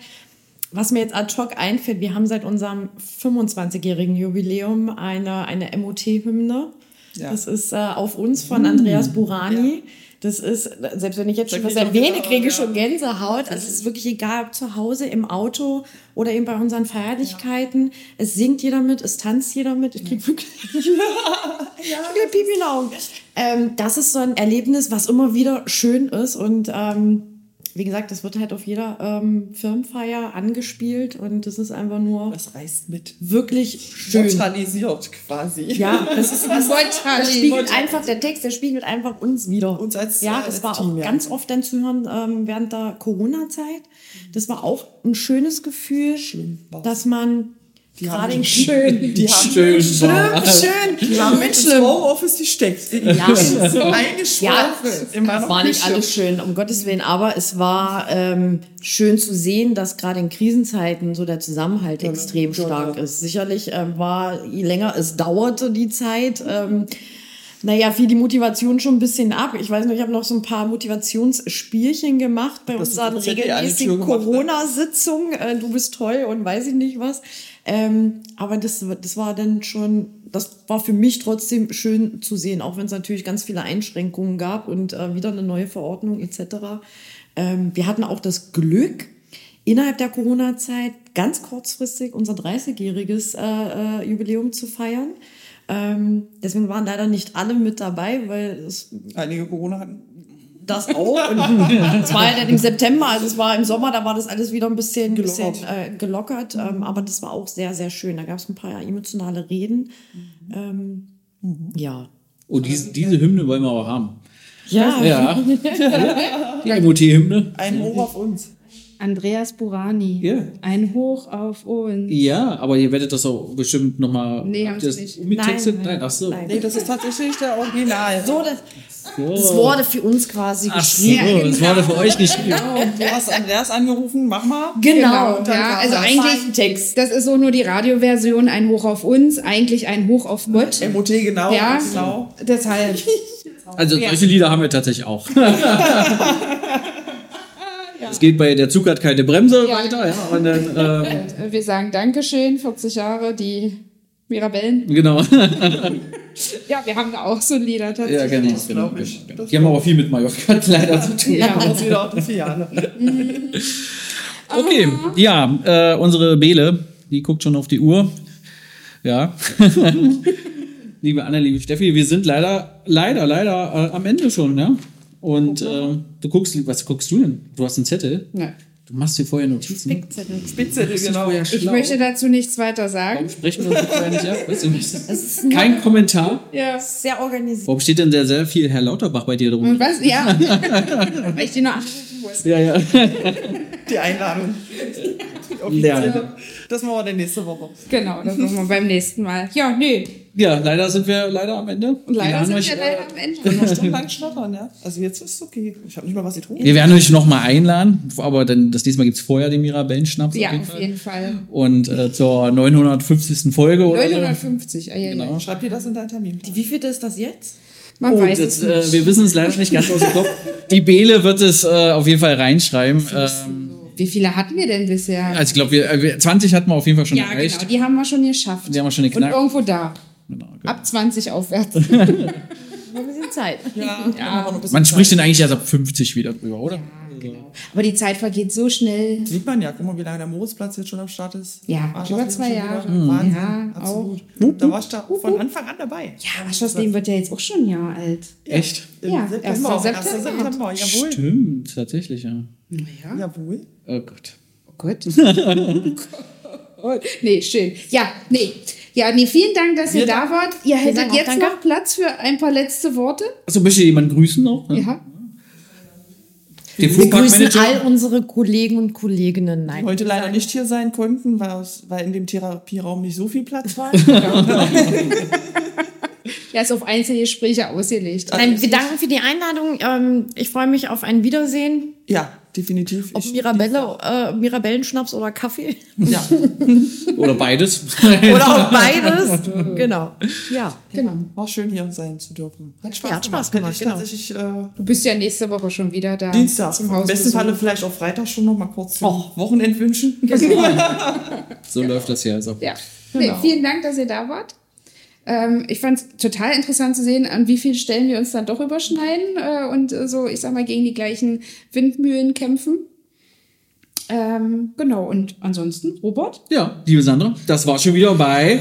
Was mir jetzt ad hoc einfällt, wir haben seit unserem 25-jährigen Jubiläum eine, eine MOT-Hymne.
Ja.
Das ist äh, auf uns von Andreas Burani. Das ist, selbst wenn ich jetzt schon
Da
was erwähne, kriege ich
Gänsehaut,
schon Gänsehaut. Also es ist wirklich egal, ob zu Hause, im Auto oder eben bei unseren Feierlichkeiten. Es singt jeder mit, es tanzt jeder mit. Ich kriege wirklich ja. Pipi in Augen. Ähm, das ist so ein Erlebnis, was immer wieder schön ist und ähm, wie gesagt, das wird halt auf jeder ähm, Firmenfeier angespielt und das ist einfach nur
Das reißt mit.
wirklich schön.
Neutralisiert quasi.
Ja, das ist das,
Neutralisiert.
das spiegelt einfach der Text, der spiegelt einfach uns wieder.
Uns als-
ja,
als
das war
Team,
auch
ja.
ganz oft dann zu hören ähm, während der Corona-Zeit. Das war auch ein schönes Gefühl,
war's.
dass man
Die
gerade
haben
schön,
Die haben
Schön.
schön, schön,
Die haben mit Homeoffice. Die
Ja.
so
Ja,
eingeschworen. in meiner
es war nicht alles schön, um Gottes Willen, aber es war ähm, schön zu sehen, dass gerade in Krisenzeiten so der Zusammenhalt extrem
ja,
stark
ja.
ist. Sicherlich ähm, war, je länger es dauerte, die Zeit, ähm, naja, fiel die Motivation schon ein bisschen ab. Ich weiß noch, ich habe noch so ein paar Motivationsspielchen gemacht bei
Das-
unseren regelmäßigen
ne?
Corona-Sitzungen. Äh, du bist toll und weiß ich nicht was. Ähm, aber das, das war dann schon, das war für mich trotzdem schön zu sehen, auch wenn es natürlich ganz viele Einschränkungen gab und äh, wieder eine neue Verordnung etc. Ähm, wir hatten auch das Glück, innerhalb der Corona-Zeit ganz kurzfristig unser 30-jähriges äh, äh, Jubiläum zu feiern. Ähm, deswegen waren leider nicht alle mit dabei, weil es
Einige Corona hatten.
das auch. Und es war ja dann im September, also es war im Sommer, da war das alles wieder ein bisschen
Gelockert.
bisschen, äh, gelockert. Ähm, aber das war auch sehr, sehr schön. Da gab es ein paar emotionale Reden. Ähm, ja.
Oh, diese, diese Hymne wollen wir auch haben.
Ja.
Ja. Die MOT-Hymne.
Ein Hoch auf uns.
Andreas Burani.
Ja.
Ein Hoch auf uns.
Ja, aber ihr werdet das auch bestimmt nochmal
Nee, haben sie nicht.
umgetextet.
Nein,
Nein, ach so.
nein.
Nee, das ist tatsächlich der Original.
So, das, das wurde für uns quasi
Ach so,
geschrieben.
das war für euch geschrieben.
Du hast Andreas angerufen, mach mal.
Genau.
Und dann
Ja, also
das.
eigentlich,
Text.
das ist so nur die Radioversion, ein Hoch auf uns, eigentlich ein Hoch auf Gott.
MOT, genau.
Ja,
genau.
deshalb.
Also solche Lieder haben wir tatsächlich auch. Es geht bei der Zug hat keine Bremse
Ja.
weiter, ja, und dann, ähm,
Äh, Wir sagen Dankeschön, 40 Jahre, die Mirabellen.
genau.
Ja, wir haben da auch so Lieder
ja,
tatsächlich.
genau.
Das glaub ich. Das
Die haben aber viel mit Mallorca leider zu tun.
Ja.
Das wieder auf die Filiale.
Okay, ja, äh, unsere Bele, die guckt schon auf die Uhr. Ja. liebe Anne, liebe Steffi, wir sind leider, leider, leider äh, am Ende schon, ja. Und äh, du guckst, was guckst du denn? Du hast einen Zettel.
Ja.
Du machst dir vorher Notizen.
Spickzettel.
Spickzettel, genau.
vorher
Ich möchte dazu nichts weiter sagen.
Warum sprechen wir uns vorher nicht ab? Weißt du, Kein Kommentar.
Ja.
Sehr organisiert.
Warum steht denn sehr, sehr viel Herr Lauterbach bei dir drum?
Und was? Ja. Weil ich die nur anrufen muss.
Ja, ja.
Die Einladung.
Lernen.
Das machen wir dann nächste Woche.
Genau, das machen wir beim nächsten Mal. Ja, nee.
Ja, leider sind wir leider am Ende.
Und leider sind
euch,
wir
äh,
leider am Ende.
Noch stundenlang schnattern, ja? Also jetzt ist es okay. Ich habe nicht mal was getrunken.
Wir werden euch noch mal einladen, aber dann das nächste Mal gibt's vorher den Mirabellenschnaps.
Ja,
auf jeden
auf
Fall.
jeden Fall.
Und äh, zur 950. Folge oder so.
950. Ah, ja,
Genau.
Schreib dir das in deinen Termin.
Wie viel ist das jetzt?
Man
Oh,
weiß
das,
es nicht.
äh, wir wissen es leider nicht ganz aus dem Kopf. Die Bele wird es äh, auf jeden Fall reinschreiben. Ähm,
Wie viele hatten wir denn bisher?
also ich glaube, wir, äh, wir 20 hatten wir auf jeden Fall schon
ja,
erreicht.
genau. Die haben wir schon geschafft.
Die haben wir schon
Und
geknackt.
irgendwo da.
Genau, genau.
Ab 20 aufwärts.
Noch ein bisschen Zeit.
Ja, ja. Bisschen
Man spricht
Zeit.
denn eigentlich erst ab 50 wieder drüber, oder?
Aber die Zeit vergeht so schnell.
Sieht man ja, guck mal, wie lange der Moritzplatz jetzt schon am Start ist.
Ja,
Ah,
über zwei. Jahre.
Wahnsinn,
Ja,
absolut. Da warst du von Anfang an dabei.
Ja, Waschersleben wird ja jetzt auch schon ein Jahr alt.
Echt?
Ja,
September.
1.
1.
September.
September, jawohl.
Stimmt, tatsächlich, ja.
Ja.
Jawohl.
Oh Gott.
Oh Gott. oh, nee, schön. Ja, nee. Ja, nee, vielen Dank, dass ihr da wart. Ihr hättet jetzt
danke.
noch Platz für ein paar letzte Worte.
Achso, möchte jemand grüßen noch?
Ja.
Den
Wir grüßen all unsere Kollegen und Kolleginnen. Nein.
Heute leider nicht hier sein konnten, weil, es, weil in dem Therapieraum nicht so viel Platz war.
Er ist auf Einzelgespräche ausgelegt.
Nein, wir danken für die Einladung. Ähm, ich freue mich auf ein Wiedersehen.
ja, definitiv.
Ob
Ich-
Mirabelle, äh, Mirabellenschnaps oder Kaffee.
Ja,
Oder beides?
Oder auch beides. genau. Ja.
Genau.
war schön hier sein zu dürfen. Hat Spaß
Ja, hat Spaß
gemacht.
gemacht, genau.
äh,
Du bist ja nächste Woche schon wieder da.
Dienstag,
zum
im
Haus.
besten Falle vielleicht auch Freitag schon noch mal kurz zum Wochenend wünschen.
So läuft das hier also.
Ja. Nee, vielen Dank, dass ihr da wart. Ähm, ich fand es total interessant zu sehen, an wie vielen Stellen wir uns dann doch überschneiden äh, und äh, so, ich sag mal, gegen die gleichen Windmühlen kämpfen. Ähm, genau, und ansonsten, Robert?
Ja, liebe Sandra, das war schon wieder bei